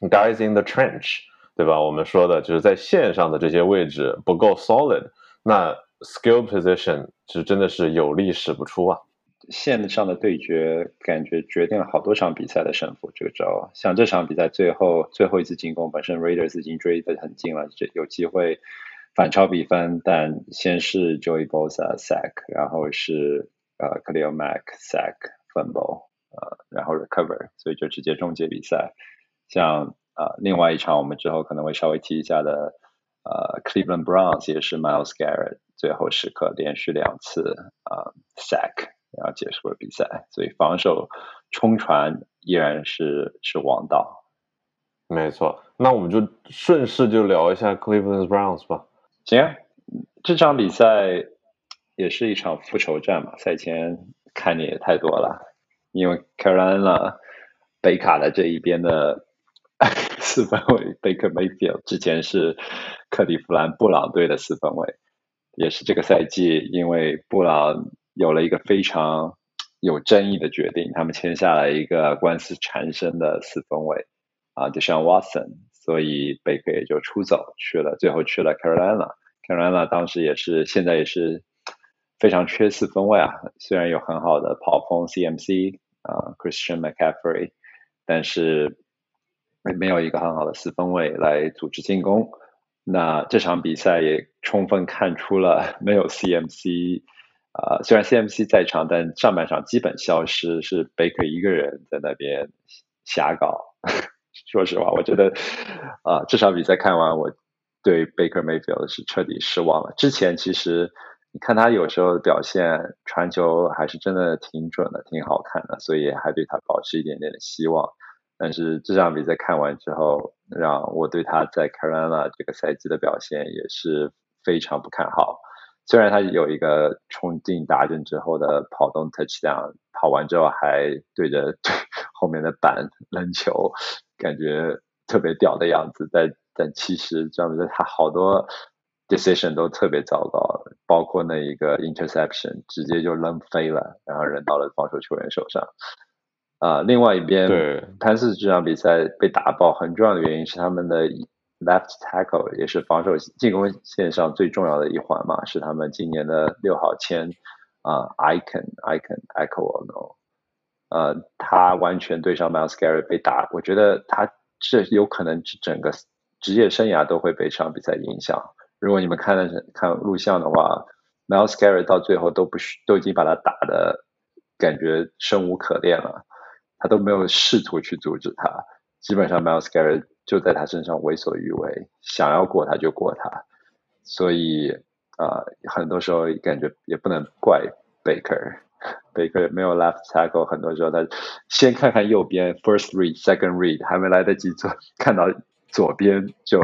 guys in the trench。对吧？我们说的就是在线上的这些位置不够 solid，那 skill position 是真的是有力使不出啊。线上的对决感觉决定了好多场比赛的胜负。这个周，像这场比赛最后最后一次进攻，本身 Raiders 已经追得很近了，这有机会反超比分，但先是 Joey Bosa sack，然后是呃 Khalil Mack sack fumble，呃，然后 recover，所以就直接终结比赛。像啊，另外一场我们之后可能会稍微提一下的，呃，Cleveland Browns 也是 Miles Garrett 最后时刻连续两次啊 sack，然后结束了比赛，所以防守冲传依然是是王道。没错，那我们就顺势就聊一下 Cleveland Browns 吧。行，这场比赛也是一场复仇战嘛，赛前看的也太多了，因为 Carolina 北卡的这一边的。四分卫 Baker Mayfield 之前是克利夫兰布朗队的四分卫，也是这个赛季因为布朗有了一个非常有争议的决定，他们签下了一个官司缠身的四分卫啊，就像 Watson，所以贝克也就出走去了，最后去了 Carolina。Carolina 当时也是现在也是非常缺四分卫啊，虽然有很好的跑锋 CMC 啊 Christian McCaffrey，但是。没有一个很好的四分卫来组织进攻，那这场比赛也充分看出了没有 CMC，啊，虽然 CMC 在场，但上半场基本消失，是 Baker 一个人在那边瞎搞。说实话，我觉得啊，这场比赛看完，我对 Baker Mayfield 是彻底失望了。之前其实你看他有时候表现传球还是真的挺准的，挺好看的，所以还对他保持一点点的希望。但是这场比赛看完之后，让我对他在 Carolina 这个赛季的表现也是非常不看好。虽然他有一个冲进达阵之后的跑动 touchdown，跑完之后还对着 后面的板扔球，感觉特别屌的样子。但但其实这样子他好多 decision 都特别糟糕，包括那一个 interception 直接就扔飞了，然后扔到了防守球员手上。啊，另外一边，对潘斯这场比赛被打爆，很重要的原因是他们的 left tackle 也是防守进攻线上最重要的一环嘛，是他们今年的六号签啊，icon icon echo no，呃，他完全对上 Miles Garrett 被打，我觉得他这有可能整个职业生涯都会被这场比赛影响。如果你们看的是看录像的话，Miles Garrett 到最后都不需都已经把他打的感觉生无可恋了。他都没有试图去阻止他，基本上 Miles Garrett 就在他身上为所欲为，想要过他就过他，所以啊，很多时候感觉也不能怪 Baker，Baker 没有 left tackle，很多时候他先看看右边 first read，second read，还没来得及做，看到左边就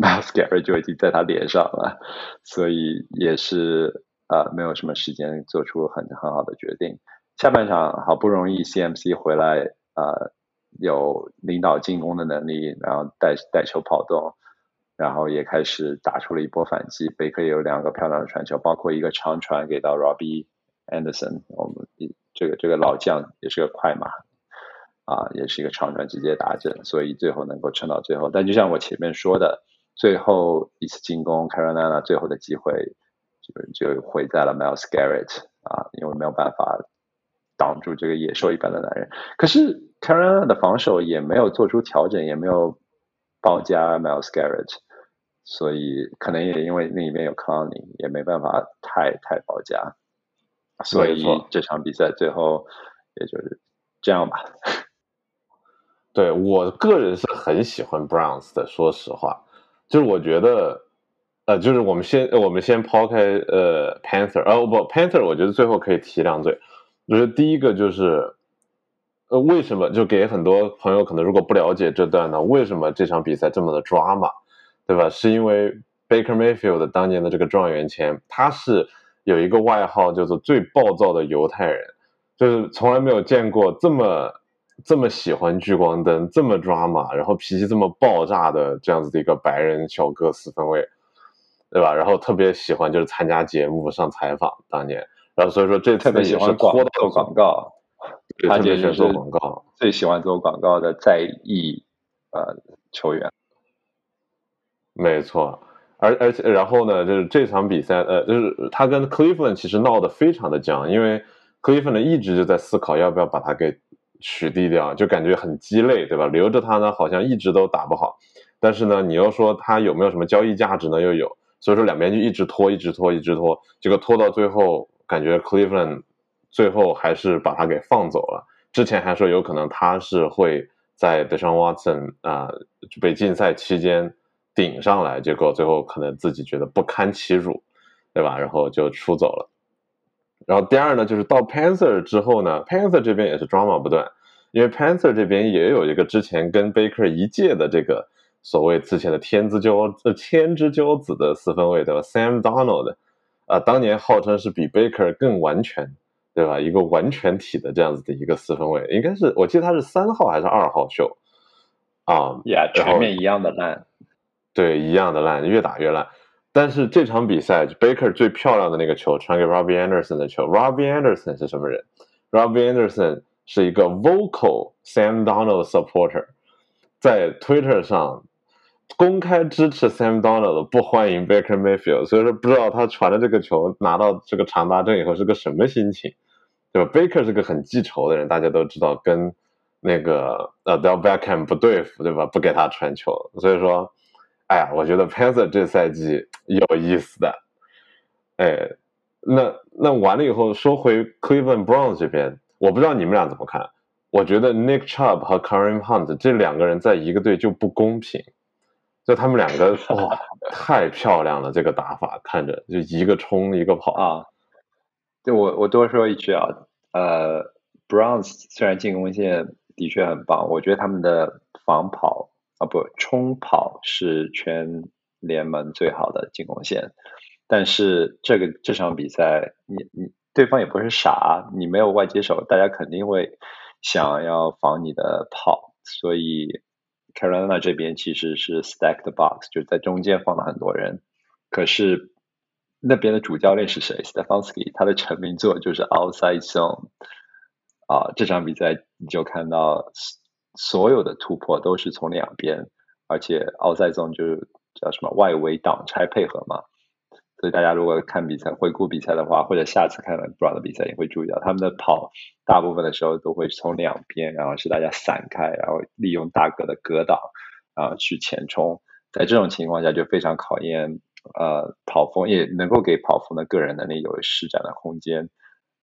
Miles Garrett 就已经在他脸上了，所以也是啊，没有什么时间做出很很好的决定。下半场好不容易 CMC 回来，呃，有领导进攻的能力，然后带带球跑动，然后也开始打出了一波反击。贝克也有两个漂亮的传球，包括一个长传给到 Robbie Anderson，我们这个这个老将也是个快马，啊，也是一个长传直接打阵，所以最后能够撑到最后。但就像我前面说的，最后一次进攻 Carolina 最后的机会就就毁在了 Miles Garrett 啊，因为没有办法。挡住这个野兽一般的男人，可是 Carolina 的防守也没有做出调整，也没有包夹 Miles Garrett，所以可能也因为那里面有 Clowney，也没办法太太包夹，所以这场比赛最后也就是这样吧。对我个人是很喜欢 Browns 的，说实话，就是我觉得，呃，就是我们先我们先抛开呃 Panther，哦不 Panther，我觉得最后可以提两嘴，就是第一个就是，呃，为什么就给很多朋友可能如果不了解这段呢？为什么这场比赛这么的 drama，对吧？是因为 Baker Mayfield 当年的这个状元签，他是有一个外号叫做最暴躁的犹太人，就是从来没有见过这么。这么喜欢聚光灯，这么抓马，然后脾气这么爆炸的这样子的一个白人小哥四分卫，对吧？然后特别喜欢就是参加节目上采访，当年，然后所以说这特别喜欢做广告，他特别喜欢做广告，最喜欢做广告的在意呃球员，没错，而而且然后呢，就是这场比赛，呃，就是他跟 Cleveland 其实闹得非常的僵，因为 Cleveland 一直就在思考要不要把他给。取缔掉就感觉很鸡肋，对吧？留着它呢，好像一直都打不好。但是呢，你要说它有没有什么交易价值呢？又有。所以说两边就一直拖，一直拖，一直拖。结果拖到最后，感觉 Cleveland 最后还是把它给放走了。之前还说有可能他是会在 d e s h a n Watson 啊被禁赛期间顶上来，结果最后可能自己觉得不堪其辱，对吧？然后就出走了。然后第二呢，就是到 Panther 之后呢，Panther 这边也是 drama 不断，因为 Panther 这边也有一个之前跟 Baker 一届的这个所谓之前的天之骄呃天之骄子的四分卫对吧？Sam Donald 啊，当年号称是比 Baker 更完全，对吧？一个完全体的这样子的一个四分卫，应该是我记得他是三号还是二号秀啊？Yeah，全面一样的烂，对，一样的烂，越打越烂。但是这场比赛，Baker 最漂亮的那个球传给 Robbie Anderson 的球，Robbie Anderson 是什么人？Robbie Anderson 是一个 vocal Sam Donald supporter，在 Twitter 上公开支持 Sam Donald，不欢迎 Baker Mayfield。所以说，不知道他传的这个球拿到这个长达阵以后是个什么心情，对吧？Baker 是个很记仇的人，大家都知道，跟那个呃 d e l Beckham 不对付，对吧？不给他传球，所以说。哎呀，我觉得 Panther 这赛季有意思的，哎，那那完了以后，说回 Cleveland Browns 这边，我不知道你们俩怎么看。我觉得 Nick Chubb 和 Kareem Hunt 这两个人在一个队就不公平，就他们两个 哇，太漂亮了，这个打法看着就一个冲一个跑啊。就我我多说一句啊，呃，Browns 虽然进攻线的确很棒，我觉得他们的防跑。啊不，冲跑是全联盟最好的进攻线，但是这个这场比赛，你你对方也不是傻，你没有外接手，大家肯定会想要防你的跑，所以 Carolina 这边其实是 stacked box，就在中间放了很多人，可是那边的主教练是谁？Stefanski，他的成名作就是 outside zone，啊，这场比赛你就看到。所有的突破都是从两边，而且奥赛中就是叫什么外围挡拆配合嘛，所以大家如果看比赛、回顾比赛的话，或者下次看 Brown 的比赛，也会注意到他们的跑大部分的时候都会从两边，然后是大家散开，然后利用大个的隔挡啊去前冲，在这种情况下就非常考验呃跑锋，也能够给跑锋的个人能力有施展的空间。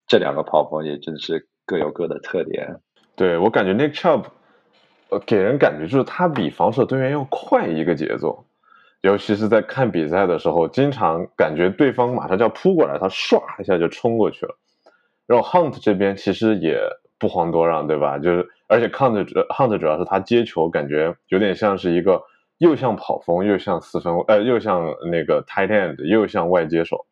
这两个跑锋也真是各有各的特点。对我感觉 Nick Chubb。呃，给人感觉就是他比防守队员要快一个节奏，尤其是在看比赛的时候，经常感觉对方马上就要扑过来，他唰一下就冲过去了。然后 Hunt 这边其实也不遑多让，对吧？就是而且 Hunt 主 Hunt 主要是他接球，感觉有点像是一个又像跑锋，又像四分，呃，又像那个 tight end，又像外接手，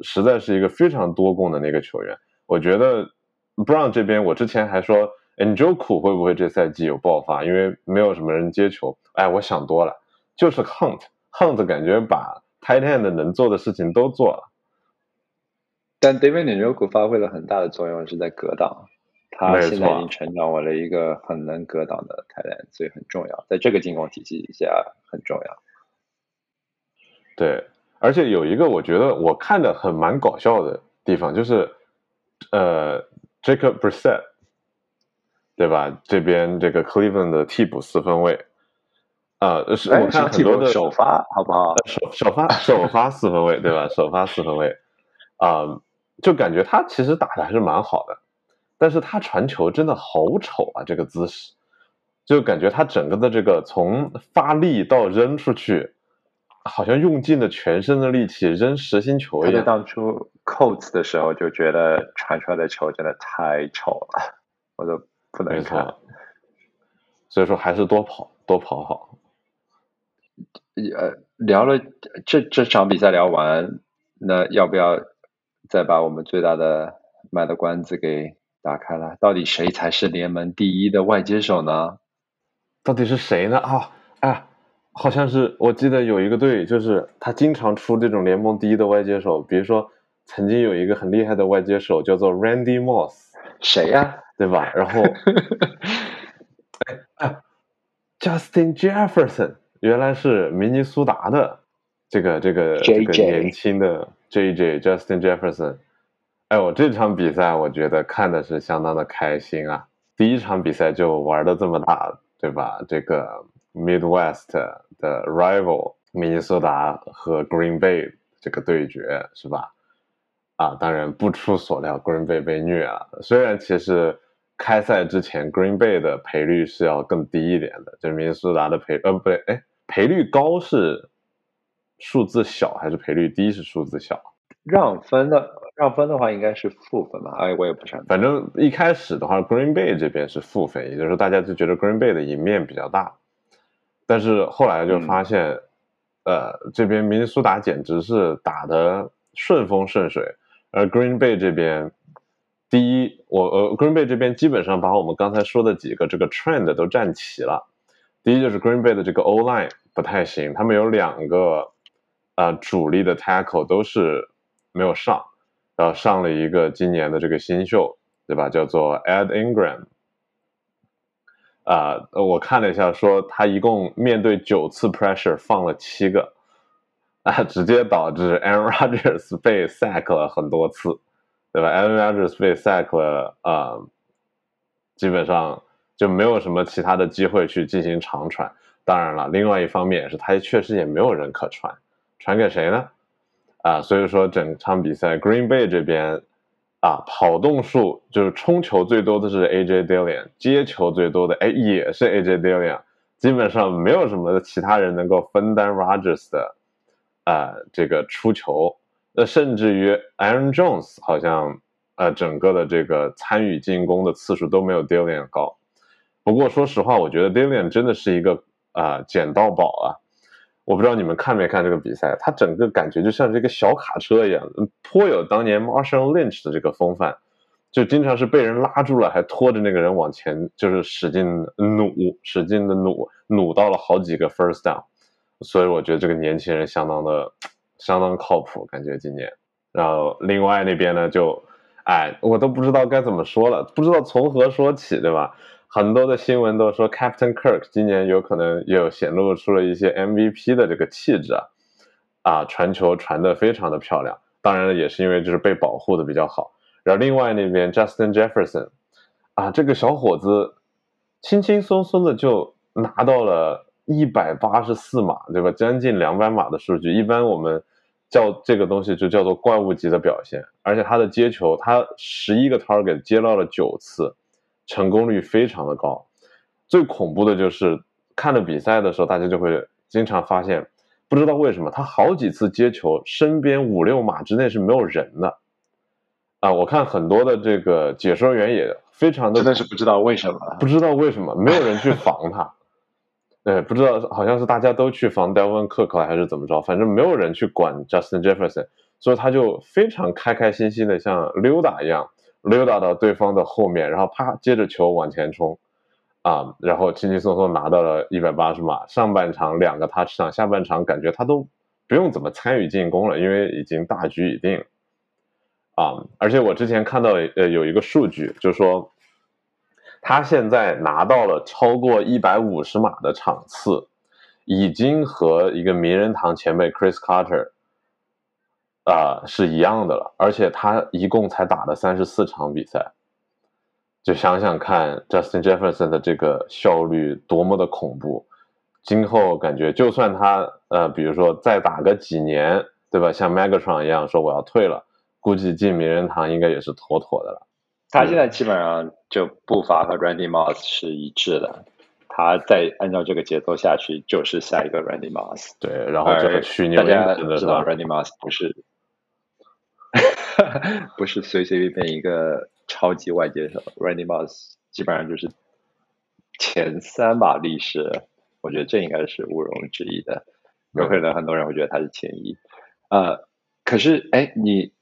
实在是一个非常多功能的那个球员。我觉得 Brown 这边，我之前还说。N j o k u 会不会这赛季有爆发？因为没有什么人接球。哎，我想多了，就是 Hunt，Hunt 感觉把 Tight End 能做的事情都做了。但 David n j o k u 发挥了很大的作用，是在格挡。他现在已经成长为了一个很能格挡的 Tight End，所以很重要。在这个进攻体系下很重要。对，而且有一个我觉得我看的很蛮搞笑的地方，就是呃，Jacob Brissett。对吧？这边这个 Cleveland 的替补四分卫，啊，是我看很多的首发，好不好？首首发首发四分卫，对吧？首发四分卫，啊，就感觉他其实打的还是蛮好的。但是他传球真的好丑啊，这个姿势，就感觉他整个的这个从发力到扔出去，好像用尽了全身的力气扔实心球一样。当初 Coats 的时候就觉得传出来的球真的太丑了，我都不能看。所以说还是多跑多跑好。呃，聊了这这场比赛聊完，那要不要再把我们最大的卖的关子给？打开了，到底谁才是联盟第一的外接手呢？到底是谁呢？啊，哎，好像是我记得有一个队，就是他经常出这种联盟第一的外接手。比如说，曾经有一个很厉害的外接手叫做 Randy Moss，谁呀？对吧？然后，哎哎，Justin Jefferson 原来是明尼苏达的这个这个这个年轻的 JJ Justin Jefferson。哎，我这场比赛我觉得看的是相当的开心啊！第一场比赛就玩的这么大，对吧？这个 Midwest 的 rival 明尼苏达和 Green Bay 这个对决是吧？啊，当然不出所料，Green Bay 被虐了。虽然其实开赛之前 Green Bay 的赔率是要更低一点的，就是明尼苏达的赔呃不对，哎，赔率高是数字小还是赔率低是数字小？让分的让分的话应该是负分吧？哎，我也不想。反正一开始的话，Green Bay 这边是负分，也就是说大家就觉得 Green Bay 的赢面比较大。但是后来就发现，呃，这边明尼苏达简直是打的顺风顺水，而 Green Bay 这边，第一，我呃，Green Bay 这边基本上把我们刚才说的几个这个 trend 都占齐了。第一就是 Green Bay 的这个 O line 不太行，他们有两个啊主力的 tackle 都是。没有上，然后上了一个今年的这个新秀，对吧？叫做 Ed Ingram。啊，我看了一下，说他一共面对九次 pressure 放了七个，啊，直接导致 Aaron Rodgers 被 sack 了很多次，对吧？Aaron Rodgers 被 sack 了，啊，基本上就没有什么其他的机会去进行长传。当然了，另外一方面也是他确实也没有人可传，传给谁呢？啊，所以说整场比赛，Green Bay 这边啊，跑动数就是冲球最多的是 AJ Dillon，接球最多的哎也是 AJ Dillon，基本上没有什么其他人能够分担 Rogers 的啊这个出球，那甚至于 Aaron Jones 好像呃整个的这个参与进攻的次数都没有 dillion 高。不过说实话，我觉得 dillion 真的是一个啊捡到宝啊。我不知道你们看没看这个比赛，他整个感觉就像这个小卡车一样，颇有当年 Marshall Lynch 的这个风范，就经常是被人拉住了，还拖着那个人往前，就是使劲努，使劲的努，努到了好几个 first down。所以我觉得这个年轻人相当的，相当靠谱，感觉今年。然后另外那边呢，就，哎，我都不知道该怎么说了，不知道从何说起，对吧？很多的新闻都说，Captain Kirk 今年有可能又显露出了一些 MVP 的这个气质啊，啊，传球传的非常的漂亮。当然了，也是因为就是被保护的比较好。然后另外那边 Justin Jefferson，啊，这个小伙子轻轻松松的就拿到了一百八十四码，对吧？将近两百码的数据。一般我们叫这个东西就叫做怪物级的表现。而且他的接球，他十一个 target 接到了九次。成功率非常的高，最恐怖的就是看了比赛的时候，大家就会经常发现，不知道为什么他好几次接球，身边五六码之内是没有人的，啊，我看很多的这个解说员也非常的真的是不知道为什么，不知道为什么没有人去防他，对，不知道好像是大家都去防 Devon Cook 还是怎么着，反正没有人去管 Justin Jefferson，所以他就非常开开心心的像溜达一样。溜达到对方的后面，然后啪接着球往前冲，啊，然后轻轻松松拿到了一百八十码。上半场两个 touch 上下半场感觉他都不用怎么参与进攻了，因为已经大局已定。啊，而且我之前看到呃有一个数据，就是说他现在拿到了超过一百五十码的场次，已经和一个名人堂前辈 Chris Carter。啊，是一样的了，而且他一共才打了三十四场比赛，就想想看，Justin Jefferson 的这个效率多么的恐怖。今后感觉，就算他呃，比如说再打个几年，对吧？像 Megatron 一样说我要退了，估计进名人堂应该也是妥妥的了。他现在基本上就步伐和 Randy Moss 是一致的，他再按照这个节奏下去，就是下一个 Randy Moss。对，然后这个去大家知道 Randy Moss 不是 不是随随便便一个超级外接手，Randy Moss 基本上就是前三吧，历史，我觉得这应该是毋庸置疑的。有可能很多人会觉得他是前一，呃，可是哎，你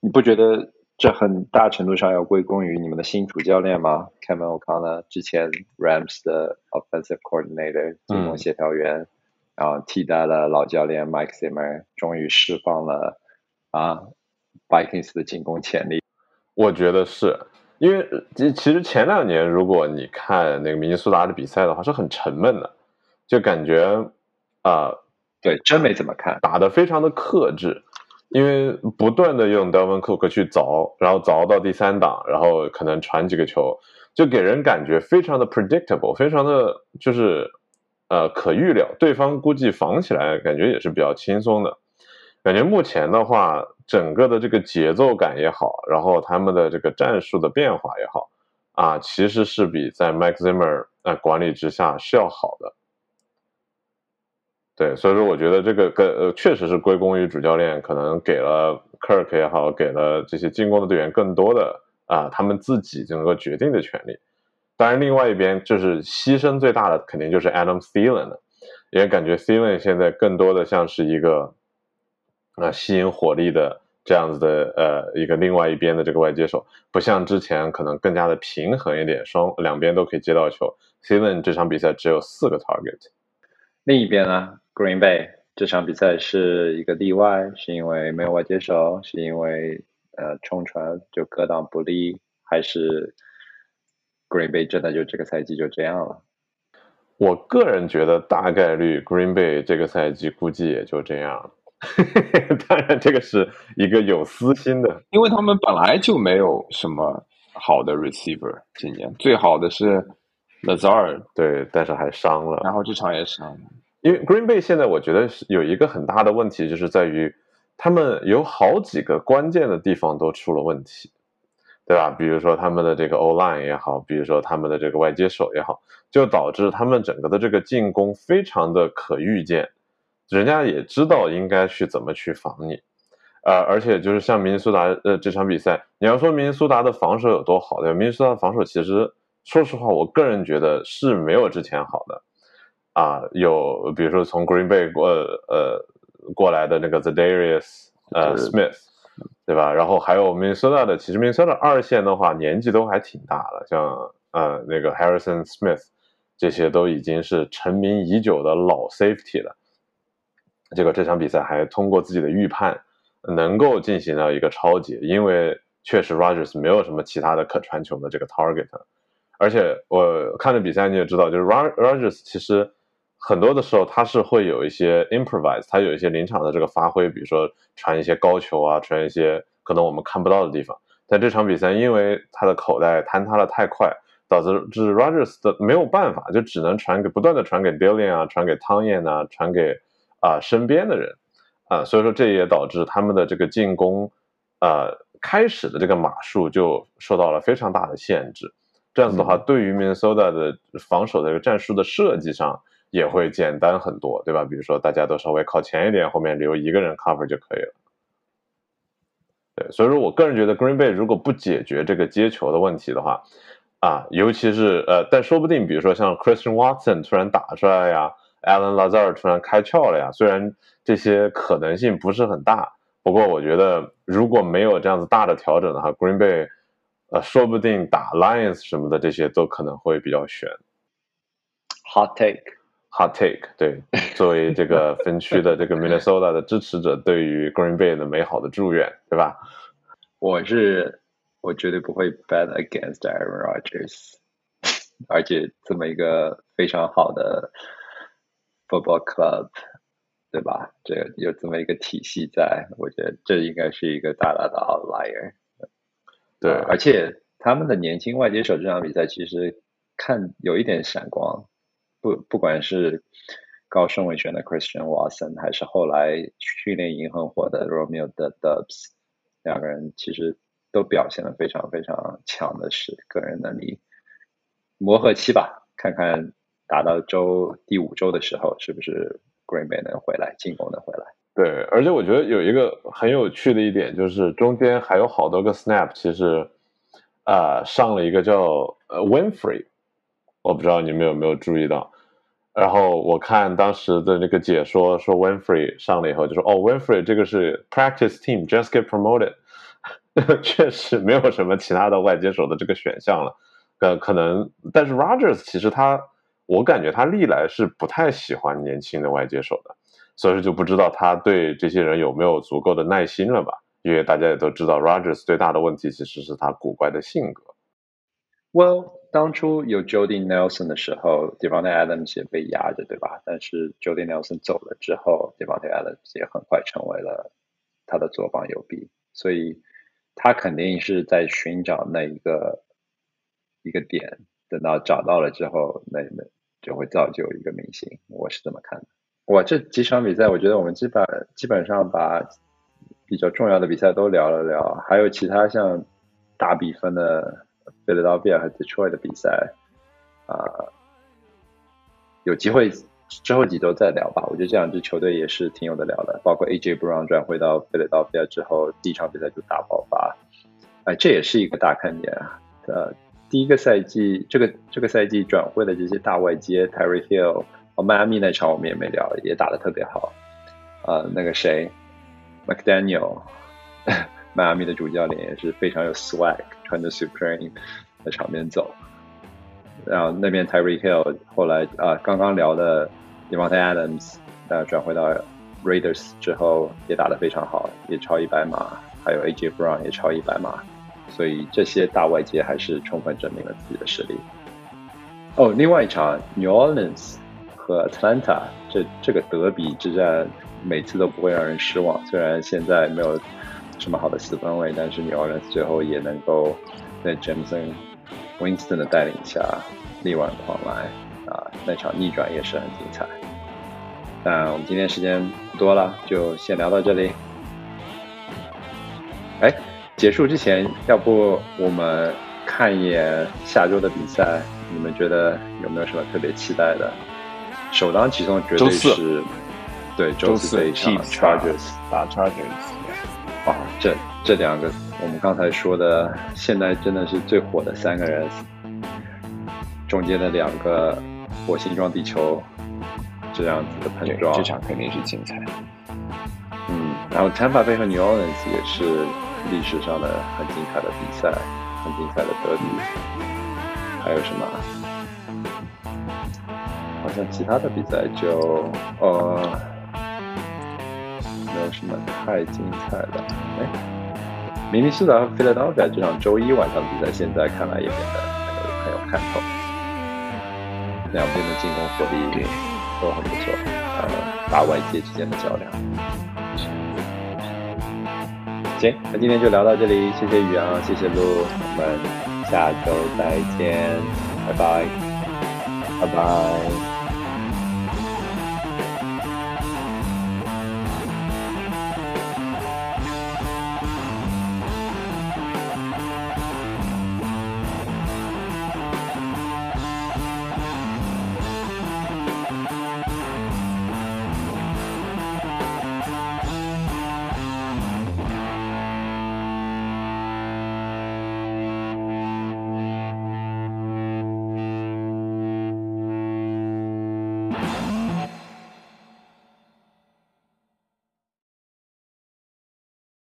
你不觉得？这很大程度上要归功于你们的新主教练吗？Kevin O'Connor 之前 Rams 的 offensive coordinator 进攻协调员，然后替代了老教练 Mike Zimmer，终于释放了啊 Vikings 的进攻潜力。我觉得是因为其其实前两年如果你看那个明尼苏达的比赛的话，是很沉闷的，就感觉啊，对，真没怎么看，打得非常的克制。因为不断的用 Delvin Cook 去凿，然后凿到第三档，然后可能传几个球，就给人感觉非常的 predictable，非常的就是呃可预料。对方估计防起来感觉也是比较轻松的。感觉目前的话，整个的这个节奏感也好，然后他们的这个战术的变化也好，啊，其实是比在 Mike Zimmer 呃管理之下是要好的。对，所以说我觉得这个跟呃，确实是归功于主教练，可能给了 Kirk 也好，给了这些进攻的队员更多的啊，他们自己就能够决定的权利。当然，另外一边就是牺牲最大的，肯定就是 Adam Thielen 了，也感觉 Thielen 现在更多的像是一个啊吸引火力的这样子的呃一个另外一边的这个外接手，不像之前可能更加的平衡一点，双两边都可以接到球。Thielen 这场比赛只有四个 target，另一边呢？Green Bay 这场比赛是一个例外，是因为没有外接手，是因为呃冲传就格挡不利，还是 Green Bay 真的就这个赛季就这样了？我个人觉得大概率 Green Bay 这个赛季估计也就这样。当然，这个是一个有私心的，因为他们本来就没有什么好的 receiver，今年最好的是 Lazard，对，但是还伤了，然后这场也伤了。因为 Green Bay 现在我觉得是有一个很大的问题，就是在于他们有好几个关键的地方都出了问题，对吧？比如说他们的这个 O line 也好，比如说他们的这个外接手也好，就导致他们整个的这个进攻非常的可预见，人家也知道应该去怎么去防你，呃，而且就是像明尼苏达呃这场比赛，你要说明尼苏达的防守有多好，对吧？明尼苏达的防守其实说实话，我个人觉得是没有之前好的。啊，有比如说从 Green Bay 过呃过来的那个 The Darius 呃 Smith，对吧？然后还有 Minnesota 的，其实 Minnesota 二线的话年纪都还挺大了，像呃那个 Harrison Smith，这些都已经是成名已久的老 Safety 了。结果这场比赛还通过自己的预判能够进行到一个超解，因为确实 Rogers 没有什么其他的可传球的这个 target，而且我看了比赛你也知道，就是 Rogers 其实。很多的时候，他是会有一些 improvise，他有一些临场的这个发挥，比如说传一些高球啊，传一些可能我们看不到的地方。但这场比赛，因为他的口袋坍塌的太快，导致就是 Rogers 的没有办法，就只能传给不断的传给 Dillon 啊，传给汤燕啊，传给啊身边的人啊，所以说这也导致他们的这个进攻呃开始的这个码数就受到了非常大的限制。这样子的话，对于 Minnesota 的防守的这个战术的设计上。也会简单很多，对吧？比如说大家都稍微靠前一点，后面留一个人 cover 就可以了。对，所以说我个人觉得 Green Bay 如果不解决这个接球的问题的话，啊，尤其是呃，但说不定比如说像 Christian Watson 突然打出来呀，Alan Lazar 突然开窍了呀，虽然这些可能性不是很大，不过我觉得如果没有这样子大的调整的话，Green Bay 呃，说不定打 Lions 什么的这些都可能会比较悬。Hot take。Hot take，对，作为这个分区的这个 Minnesota 的支持者，对于 Green Bay 的美好的祝愿，对吧？我是我绝对不会 bet against Aaron Rodgers，而且这么一个非常好的 football club，对吧？这有这么一个体系在，我觉得这应该是一个大大的 outlier。对，而且他们的年轻外接手这场比赛其实看有一点闪光。不，不管是高顺位选的 Christian Watson，还是后来训练营很火的 Romeo 的 Dubs，两个人其实都表现的非常非常强的是个人能力。磨合期吧，看看打到周第五周的时候，是不是 Green Bay 能回来，进攻能回来。对，而且我觉得有一个很有趣的一点，就是中间还有好多个 snap，其实啊上了一个叫呃 Winfrey，我不知道你们有没有注意到。然后我看当时的那个解说说 Winfrey 上了以后就说哦 Winfrey 这个是 practice team just get promoted，确实没有什么其他的外接手的这个选项了。呃，可能但是 Rogers 其实他我感觉他历来是不太喜欢年轻的外接手的。所以就不知道他对这些人有没有足够的耐心了吧？因为大家也都知道，Rogers 最大的问题其实是他古怪的性格。Well，当初有 Jody Nelson 的时候，Devontae Adams 也被压着，对吧？但是 Jody Nelson 走了之后，Devonte Adams 也很快成为了他的左膀右臂，所以他肯定是在寻找那一个一个点，等到找到了之后，那那就会造就一个明星。我是这么看的。哇，这几场比赛，我觉得我们基本基本上把比较重要的比赛都聊了聊，还有其他像大比分的 Philadelphia 和 Detroit 的比赛，啊，有机会之后几周再聊吧。我觉得这两支球队也是挺有的聊的，包括 AJ Brown 转回到 Philadelphia 之后，第一场比赛就大爆发，哎，这也是一个大看点啊。呃，第一个赛季，这个这个赛季转会的这些大外接 Terry Hill。迈阿密那场我们也没聊，也打得特别好。呃，那个谁，McDaniel，迈阿密的主教练也是非常有 swag，穿着 Supreme 在场边走。然后那边 Tyree Hill 后来啊，刚刚聊的 Demont Adams，呃，转回到 Raiders 之后也打得非常好，也超一百码。还有 AJ Brown 也超一百码，所以这些大外接还是充分证明了自己的实力。哦，另外一场 New Orleans。和 Atlanta 这这个德比之战，每次都不会让人失望。虽然现在没有什么好的四分位，但是 New Orleans 最后也能够在 Jameson Winston 的带领下力挽狂澜啊！那场逆转也是很精彩。那我们今天时间不多了，就先聊到这里。哎，结束之前，要不我们看一眼下周的比赛？你们觉得有没有什么特别期待的？首当其冲绝对是，对周四这一场 Chargers 打 Chargers，哇，这这两个我们刚才说的，现在真的是最火的三个人，中间的两个火星撞地球这样子的碰撞，这场肯定是精彩。嗯，然后 Tampa Bay 和 New Orleans 也是历史上的很精彩的比赛，很精彩的德比，还有什么？那其他的比赛就呃没有什么太精彩的。哎，明尼苏达和菲拉德菲亚这场周一晚上比赛，现在看来也变得很有看头。两边的进攻火力都很不错，呃，大外界之间的较量。行，那今天就聊到这里，谢谢宇阳，谢谢路，我们下周再见，拜拜，拜拜。